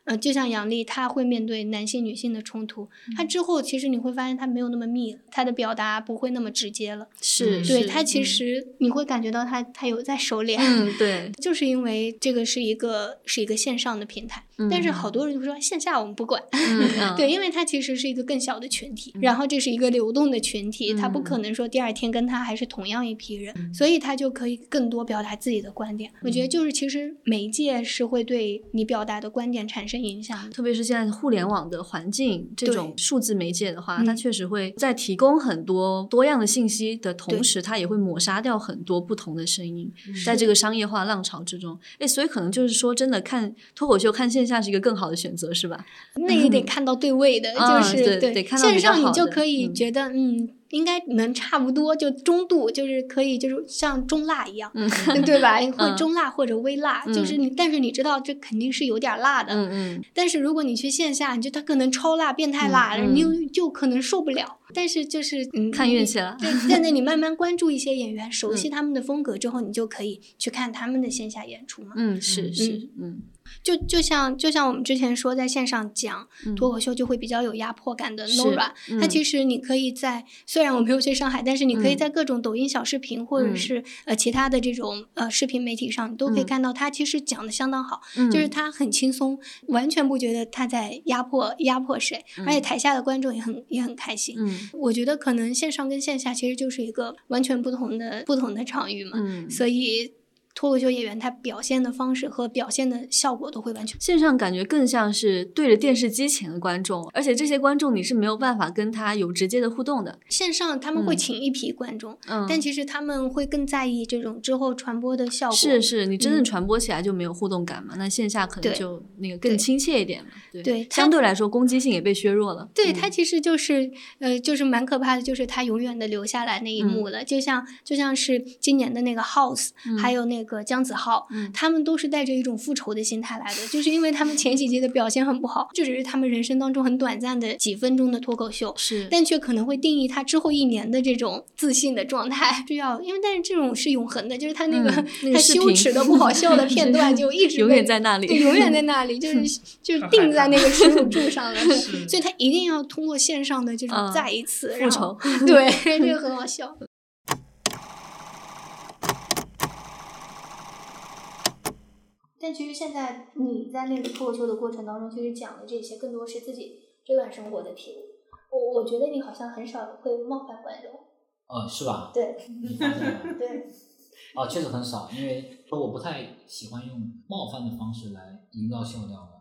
呃，就像杨笠，她会面对男性、女性的冲突，他之后其实你会发现她没有那么密，她的表达不会那么直接了。是，对她其实你会感觉到她她有在收敛。嗯，对，就是因为这个是一个是一个线上的平台，但是好多人就说线下我们不管。嗯，对，因为它其实是一个更小的群体，然后这是一个流动的群体，他不可能说第二天跟他还是同样一批人，所以他就可以更多表达自己的观点。我觉得就是其实媒介是会对你表达的观点产生。影响，特别是现在互联网的环境，这种数字媒介的话，它确实会在提供很多多样的信息的同时，它也会抹杀掉很多不同的声音，在这个商业化浪潮之中。哎，所以可能就是说，真的看脱口秀看线下是一个更好的选择，是吧？那也得看到对位的，就是对线上你就可以觉得嗯。应该能差不多，就中度，就是可以，就是像中辣一样，对吧？或中辣或者微辣，就是你，但是你知道这肯定是有点辣的。嗯嗯。但是如果你去线下，你就它可能超辣、变态辣，你就就可能受不了。但是就是嗯，看运气了。对，在那里慢慢关注一些演员，熟悉他们的风格之后，你就可以去看他们的线下演出嘛。嗯，是是，嗯。就就像就像我们之前说，在线上讲脱口秀就会比较有压迫感的 Nora，它其实你可以在虽然我没有去上海，但是你可以在各种抖音小视频或者是呃其他的这种呃视频媒体上，你都可以看到他其实讲的相当好，就是他很轻松，完全不觉得他在压迫压迫谁，而且台下的观众也很也很开心。我觉得可能线上跟线下其实就是一个完全不同的不同的场域嘛，所以。脱口秀演员他表现的方式和表现的效果都会完全线上感觉更像是对着电视机前的观众，而且这些观众你是没有办法跟他有直接的互动的。线上他们会请一批观众，嗯，但其实他们会更在意这种之后传播的效果。是是，你真正传播起来就没有互动感嘛？那线下可能就那个更亲切一点嘛。对，相对来说攻击性也被削弱了。对他其实就是呃，就是蛮可怕的，就是他永远的留下来那一幕了。就像就像是今年的那个 House，还有那。那个姜子浩，嗯他们都是带着一种复仇的心态来的，就是因为他们前几集的表现很不好，这只是他们人生当中很短暂的几分钟的脱口秀，是，但却可能会定义他之后一年的这种自信的状态。就要，因为但是这种是永恒的，就是他那个、嗯那个他羞耻的不好笑的片段就一直 永被远在那里，对，永远在那里，就 是就是定在那个耻辱柱上了，所以他一定要通过线上的这种嗯再一次复然后仇。对，这个很好笑。但其实现在你在那个脱口秀的过程当中，其实讲的这些更多是自己这段生活的体悟。我我觉得你好像很少会冒犯观众，哦，是吧？对你发现了？对，哦，确实很少，因为我不太喜欢用冒犯的方式来营造笑料的。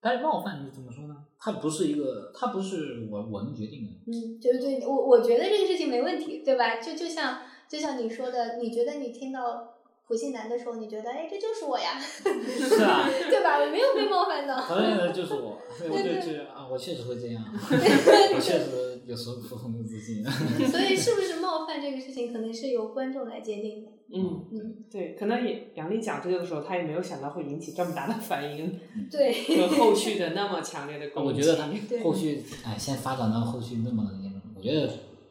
但是冒犯你怎么说呢？它不是一个，它不是我我能决定的。嗯，对对，我我觉得这个事情没问题，对吧？就就像就像你说的，你觉得你听到普信男的时候，你觉得哎，这就是我呀，是啊，对吧？我没有被冒犯到。讨厌的就是我，所以我就对觉得啊，我确实会这样，我确实有时候普通的自信。所以是不是冒犯这个事情，可能是由观众来界定的？嗯嗯，对，可能也杨丽讲这个的时候，她也没有想到会引起这么大的反应对。和后续的那么强烈的攻击。我觉得他后续，哎，现在发展到后续那么严重，我觉得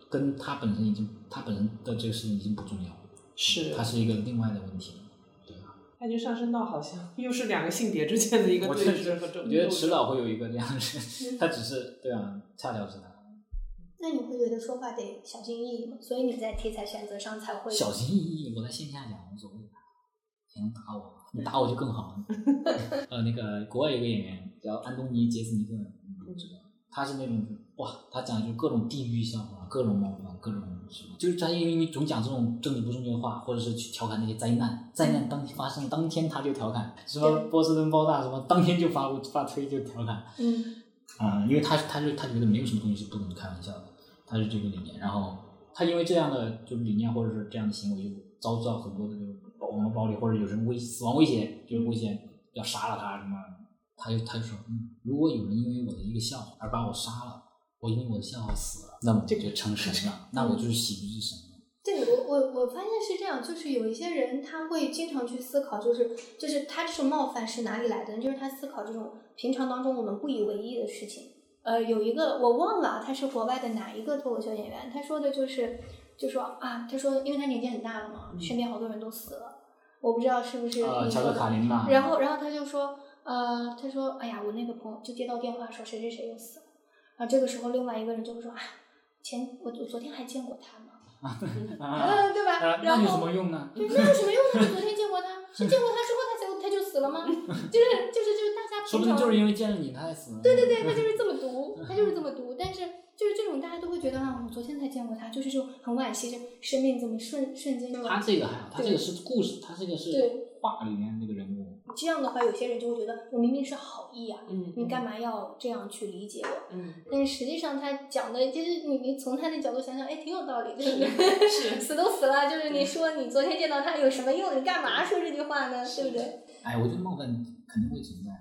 跟他本身已经，他本身的这个事情已经不重要了，是它是一个另外的问题了，对吧？它就上升到好像又是两个性别之间的一个对我觉得峙和争我觉得迟早会有一个这样的人，他只是对啊，恰巧是他。那你会觉得说话得小心翼翼吗？所以你在题材选择上才会小心翼翼，我在线下讲无所谓的，谁能打我？你打我就更好了。呃，那个国外有个演员叫安东尼·杰斯尼克，你不知道，他是那种哇，他讲就各种地域笑话，各种冒犯，各种什么，就是他因为你总讲这种政治不正确的话，或者是去调侃那些灾难，灾难当发生当天他就调侃，什么波士顿爆炸什么，当天就发发推就调侃，嗯啊、因为他他就他觉得没有什么东西是不能开玩笑的，他是这个理念。然后他因为这样的就理念或者是这样的行为，就遭到很多的这种网络暴力或者有人威死亡威胁，就是威胁要杀了他什么。他就他就说，嗯，如果有人因为我的一个笑话而把我杀了，我因为我的笑话死了，那么这就成神了，那我就是喜剧之神了。对我我我发现是这样，就是有一些人他会经常去思考，就是就是他这种冒犯是哪里来的？就是他思考这种平常当中我们不以为意的事情。呃，有一个我忘了他是国外的哪一个脱口秀演员，他说的就是就说啊，他说因为他年纪很大了嘛，身边好多人都死了，我不知道是不是呃，你说卡林嘛，然后，然后他就说，呃，他说，哎呀，我那个朋友就接到电话说谁谁谁又死了，然后这个时候另外一个人就会说，啊，前我我昨天还见过他呢，啊，嗯，对吧？那有什么用呢？对，那有什么用呢？你昨天见过他，是见过他之后他才他就死了吗？就是就是就是大家说不定平常就是因为见了你他才死。对对对，他就是这么读，他就是这么读，但是就是这种大家都会觉得啊，我昨天才见过他，就是这种很惋惜，这生命怎么瞬瞬间就他这个还好，他这个是故事，他这个是对画里面那个人物。这样的话，有些人就会觉得我明明是好意啊，嗯，你干嘛要这样去理解我？嗯，但是实际上他讲的，就是你你从他的角度想想，哎，挺有道理，对不对？是死都死了，就是你说你昨天见到他有什么用？你干嘛说这句话呢？对不对？哎，我觉得冒犯肯定会存在。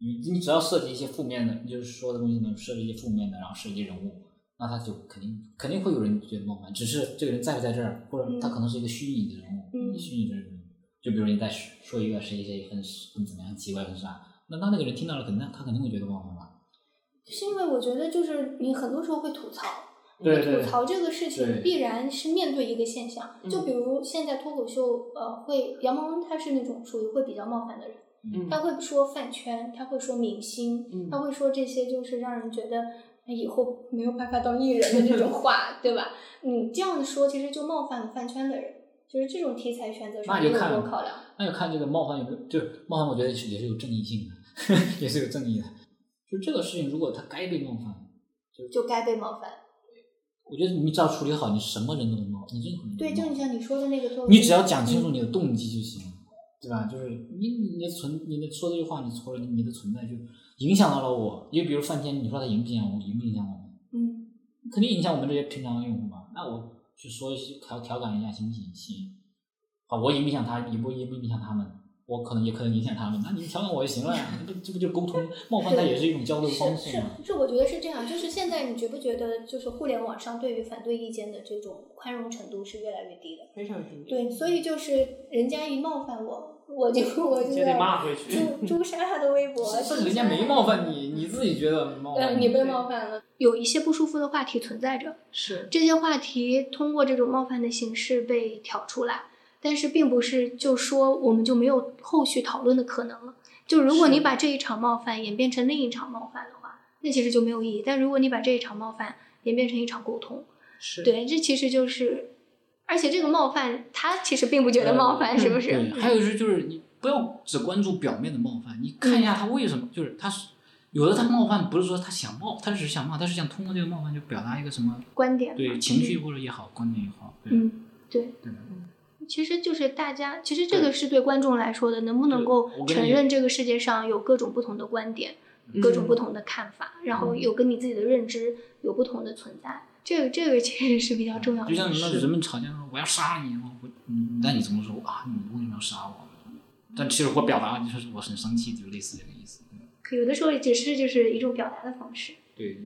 你你只要涉及一些负面的，你就是说的东西能涉及一些负面的，然后涉及人物，那他就肯定肯定会有人觉得冒犯。只是这个人在不在这儿，或者他可能是一个虚拟的人物，嗯虚拟的人物。就比如你在说一个谁谁很很怎么样奇怪很傻，那当那个人听到了，肯定他肯定会觉得冒犯吧？是因为我觉得就是你很多时候会吐槽，对吐槽这个事情必然是面对一个现象。就比如现在脱口秀，呃，会杨蒙恩他是那种属于会比较冒犯的人，嗯他会说饭圈，他会说明星，嗯他会说这些就是让人觉得哎以后没有办法当艺人的这种话，对吧？你这样说其实就冒犯了饭圈的人，就是这种题材选择上有那就看多考量。那就看这个冒犯有没有，就冒犯，我觉得是也是有正义性的，也是有正义的。就这个事情，如果他该被冒犯，就就该被冒犯。我觉得你只要处理好，你什么人都能冒，你任何人对，就你像你说的那个脱口秀，你只要讲清楚你的动机就行，对吧？就是你你你的存你的说这句话，你除了你的存在就影响到了我，因为比如范天，你说他影不影响我，影不影响我们？嗯，肯定影响我们这些平常的用户嘛？那我去说一些调调侃一下，行不行？行。啊，我影不影响他，影不影不影响他们？我可能也可能影响他们，那你调侃我就行了呀，这这不就沟通？冒犯他也是一种交流方式吗？是是，我觉得是这样。就是现在你觉不觉得，就是互联网上对于反对意见的这种宽容程度是越来越低的？非常低。对，所以就是人家一冒犯我，我就我就得骂回去，诛诛杀他的微博。是人家没冒犯你，你自己觉得冒犯。你被冒犯了，有一些不舒服的话题存在着。是这些话题通过这种冒犯的形式被挑出来。但是并不是就说我们就没有后续讨论的可能了。就如果你把这一场冒犯演变成另一场冒犯的话，那其实就没有意义。但如果你把这一场冒犯演变成一场沟通，是对，这其实就是，而且这个冒犯他其实并不觉得冒犯，是不是？对，还有就是就是你不要只关注表面的冒犯，你看一下他为什么，就是他是有的他冒犯不是说他想冒，他只是想冒，他是想通过这个冒犯就表达一个什么观点，对情绪或者也好，观点也好，嗯，对，对。其实就是大家，其实这个是对观众来说的，能不能够承认这个世界上有各种不同的观点，各种不同的看法，然后有跟你自己的认知有不同的存在，这个这个其实是比较重要的。就像人们吵架说我要杀你，我嗯，那你怎么说啊？你为什么要杀我？但其实我表达就是我很生气，就类似这个意思。有的时候只是就是一种表达的方式。对。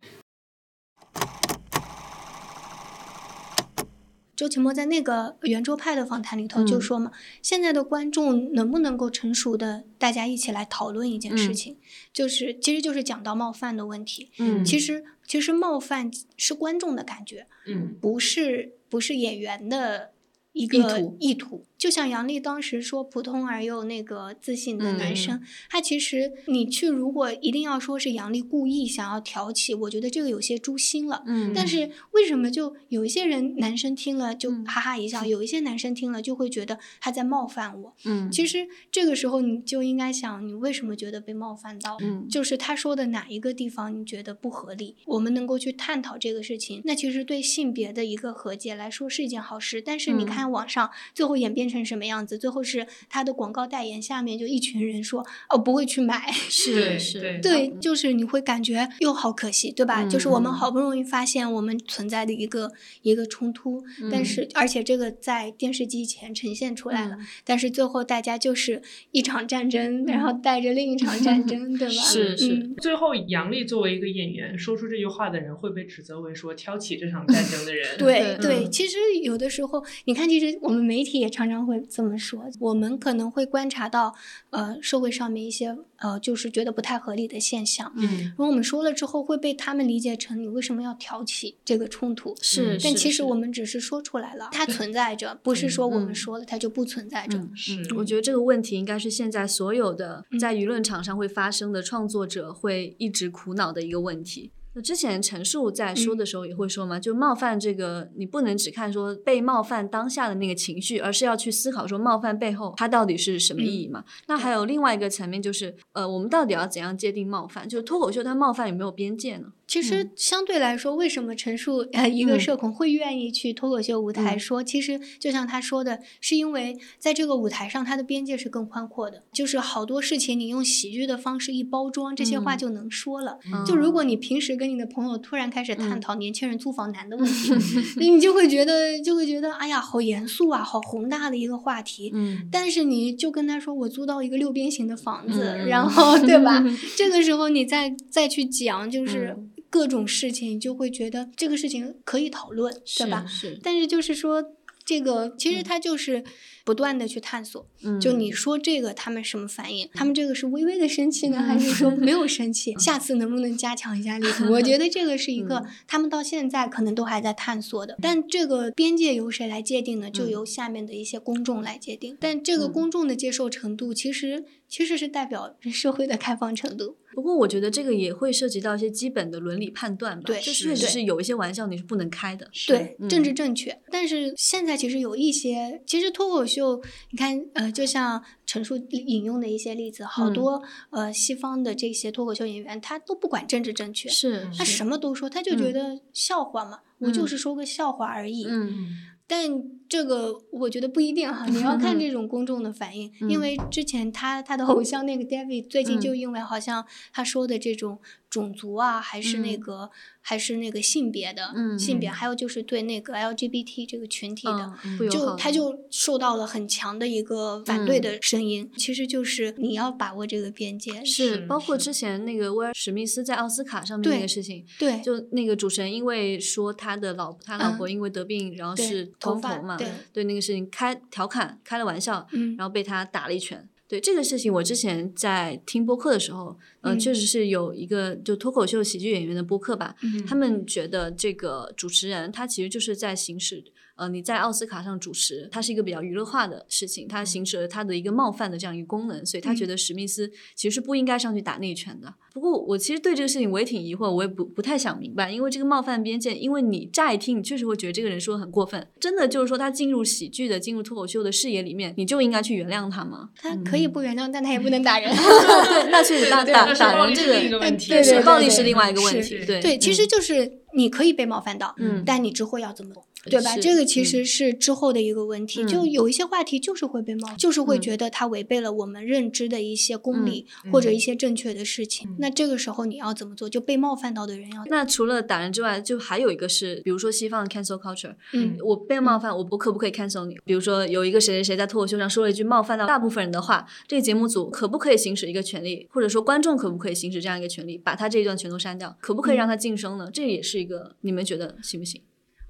周奇墨在那个圆桌派的访谈里头就说嘛，现在的观众能不能够成熟的大家一起来讨论一件事情，就是其实就是讲到冒犯的问题。嗯，其实其实冒犯是观众的感觉，嗯，不是不是演员的一个意图。就像杨笠当时说，普通而又那个自信的男生，他其实你去如果一定要说是杨笠故意想要挑起，我觉得这个有些诛心了。嗯，但是为什么就有一些人男生听了就哈哈一笑，有一些男生听了就会觉得他在冒犯我？嗯，其实这个时候你就应该想，你为什么觉得被冒犯到？嗯，就是他说的哪一个地方你觉得不合理？我们能够去探讨这个事情，那其实对性别的一个和解来说是一件好事。但是你看网上最后演变成什么样子？最后是他的广告代言下面就一群人说哦不会去买，是是，对，就是你会感觉又好可惜，对吧？就是我们好不容易发现我们存在的一个一个冲突，但是而且这个在电视机前呈现出来了，但是最后大家就是一场战争，然后带着另一场战争，对吧？是 是，最后杨笠作为一个演员说出这句话的人会被指责为说挑起这场战争的人。对 对，其实有的时候你看，其实我们媒体也常常会这么说。我们可能会观察到，呃，社会上面一些呃，就是觉得不太合理的现象。嗯，如果我们说了之后，会被他们理解成你为什么要挑起这个冲突？是，但其实我们只是说出来了，它存在着，不是说我们说了它就不存在着。嗯，我觉得这个问题应该是现在所有的在舆论场上会发生的创作者会一直苦恼的一个问题。那之前陈述在说的时候也会说嘛，就冒犯这个，你不能只看说被冒犯当下的那个情绪，而是要去思考说冒犯背后它到底是什么意义嘛？那还有另外一个层面就是，呃，我们到底要怎样界定冒犯？就是脱口秀它冒犯有没有边界呢？其实相对来说，为什么陈述呃一个社恐会愿意去脱口秀舞台说？其实就像他说的，是因为在这个舞台上，它的边界是更宽阔的。就是好多事情，你用喜剧的方式一包装，这些话就能说了。就如果你平时跟你的朋友突然开始探讨年轻人租房难的问题，你就会觉得就会觉得哎呀，好严肃啊，好宏大的一个话题。嗯。但是你就跟他说，我租到一个六边形的房子，然后对吧？这个时候你再再去讲，就是。各种事情就会觉得这个事情可以讨论，对吧？是。但是就是说，这个其实它就是不断的去探索。嗯。就你说这个，他们什么反应？他们这个是微微的生气呢，还是说没有生气？下次能不能加强一下力度？我觉得这个是一个他们到现在可能都还在探索的。但这个边界由谁来界定呢？就由下面的一些公众来界定。但这个公众的接受程度，其实其实是代表社会的开放程度。不过我觉得这个也会涉及到一些基本的伦理判断吧，对，这确实是有一些玩笑你是不能开的，对，政治正确。但是现在其实有一些，其实脱口秀，你看，呃，就像陈述引用的一些例子，好多呃西方的这些脱口秀演员，他都不管政治正确，是，他什么都说，他就觉得笑话嘛，我就是说个笑话而已。嗯，但这个我觉得不一定哈，你要看这种公众的反应，因为之前他他的偶像那个 David 最近就因为好像他说的这种。种族啊，还是那个，还是那个性别的性别，还有就是对那个 LGBT 这个群体的，就他就受到了很强的一个反对的声音。其实就是你要把握这个边界，是包括之前那个威尔史密斯在奥斯卡上面那个事情，对，就那个主持人因为说他的老他老婆因为得病，然后是头嘛，对，那个事情开调侃开了玩笑，然后被他打了一拳。对这个事情，我之前在听播客的时候，嗯，确实是有一个就脱口秀喜剧演员的播客吧，他们觉得这个主持人他其实就是在行使。呃，你在奥斯卡上主持，它是一个比较娱乐化的事情，它行使了它的一个冒犯的这样一个功能，所以他觉得史密斯其实是不应该上去打那一拳的。不过我其实对这个事情我也挺疑惑，我也不不太想明白，因为这个冒犯边界，因为你乍一听你确实会觉得这个人说的很过分，真的就是说他进入喜剧的、进入脱口秀的视野里面，你就应该去原谅他吗？他可以不原谅，但他也不能打人。对，那确实 打打打人这个问题，对暴力是另外一个问题。对对，其实就是你可以被冒犯到，嗯，但你之后要怎么做？对吧？这个其实是之后的一个问题，就有一些话题就是会被冒，就是会觉得它违背了我们认知的一些公理或者一些正确的事情。那这个时候你要怎么做？就被冒犯到的人要……那除了打人之外，就还有一个是，比如说西方的 cancel culture。嗯，我被冒犯，我我可不可以 cancel 你？比如说有一个谁谁谁在脱口秀上说了一句冒犯到大部分人的话，这个节目组可不可以行使一个权利，或者说观众可不可以行使这样一个权利，把他这一段全都删掉？可不可以让他晋升呢？这也是一个，你们觉得行不行？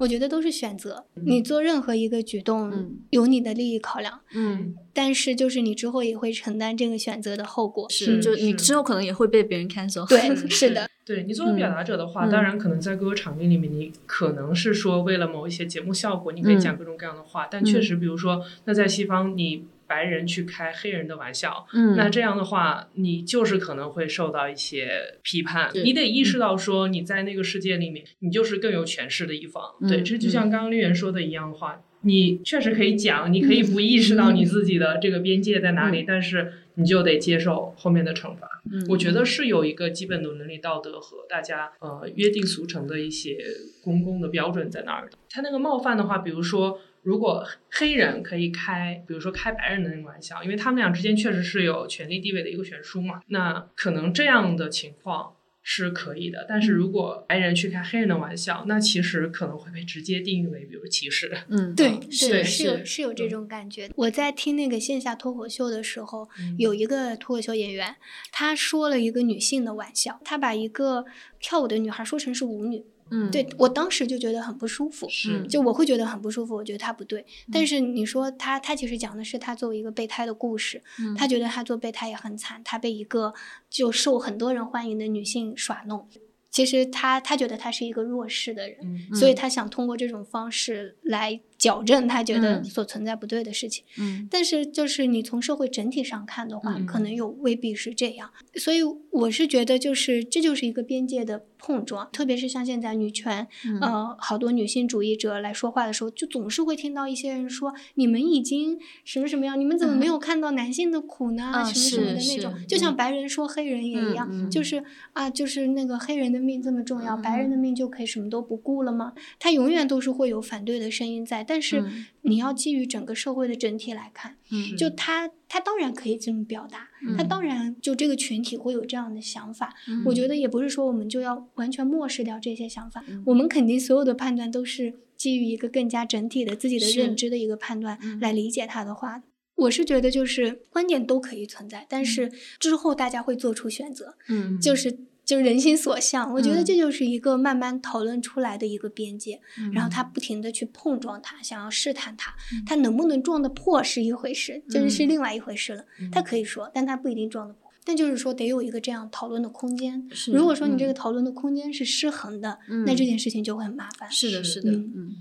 我觉得都是选择，你做任何一个举动，有你的利益考量，嗯，但是就是你之后也会承担这个选择的后果，是，就你之后可能也会被别人 cancel，对，是的，对你作为表达者的话，当然可能在各个场域里面，你可能是说为了某一些节目效果，你可以讲各种各样的话，但确实，比如说，那在西方你。白人去开黑人的玩笑，嗯，那这样的话，你就是可能会受到一些批判。你得意识到说，你在那个世界里面，你就是更有权势的一方。对，这就像刚刚丽媛说的一样的话，你确实可以讲，你可以不意识到你自己的这个边界在哪里，但是你就得接受后面的惩罚。我觉得是有一个基本的伦理道德和大家呃约定俗成的一些公共的标准在那儿的。他那个冒犯的话，比如说。如果黑人可以开，比如说开白人的那种玩笑，因为他们俩之间确实是有权力地位的一个悬殊嘛，那可能这样的情况是可以的。但是如果白人去开黑人的玩笑，那其实可能会被直接定义为比如歧视。嗯，对，是是有是有这种感觉。我在听那个线下脱口秀的时候，有一个脱口秀演员，他说了一个女性的玩笑，他把一个跳舞的女孩说成是舞女。嗯，对我当时就觉得很不舒服，是，就我会觉得很不舒服，我觉得他不对。但是你说他，他其实讲的是他作为一个备胎的故事，他觉得他做备胎也很惨，他被一个就受很多人欢迎的女性耍弄。其实他他觉得他是一个弱势的人，所以他想通过这种方式来。矫正他觉得所存在不对的事情，嗯，但是就是你从社会整体上看的话，可能又未必是这样。所以我是觉得，就是这就是一个边界的碰撞。特别是像现在女权，呃，好多女性主义者来说话的时候，就总是会听到一些人说：“你们已经什么什么样？你们怎么没有看到男性的苦呢？什么什么的那种。”就像白人说黑人也一样，就是啊，就是那个黑人的命这么重要，白人的命就可以什么都不顾了吗？他永远都是会有反对的声音在。但是你要基于整个社会的整体来看，就他他当然可以这么表达，他当然就这个群体会有这样的想法。我觉得也不是说我们就要完全漠视掉这些想法，我们肯定所有的判断都是基于一个更加整体的自己的认知的一个判断来理解他的话。我是觉得就是观点都可以存在，但是之后大家会做出选择，嗯，就是。就是人心所向，我觉得这就是一个慢慢讨论出来的一个边界，然后他不停的去碰撞它，想要试探它，它能不能撞得破是一回事，就是是另外一回事了。他可以说，但他不一定撞得破。但就是说，得有一个这样讨论的空间。如果说你这个讨论的空间是失衡的，那这件事情就会很麻烦。是的，是的，嗯。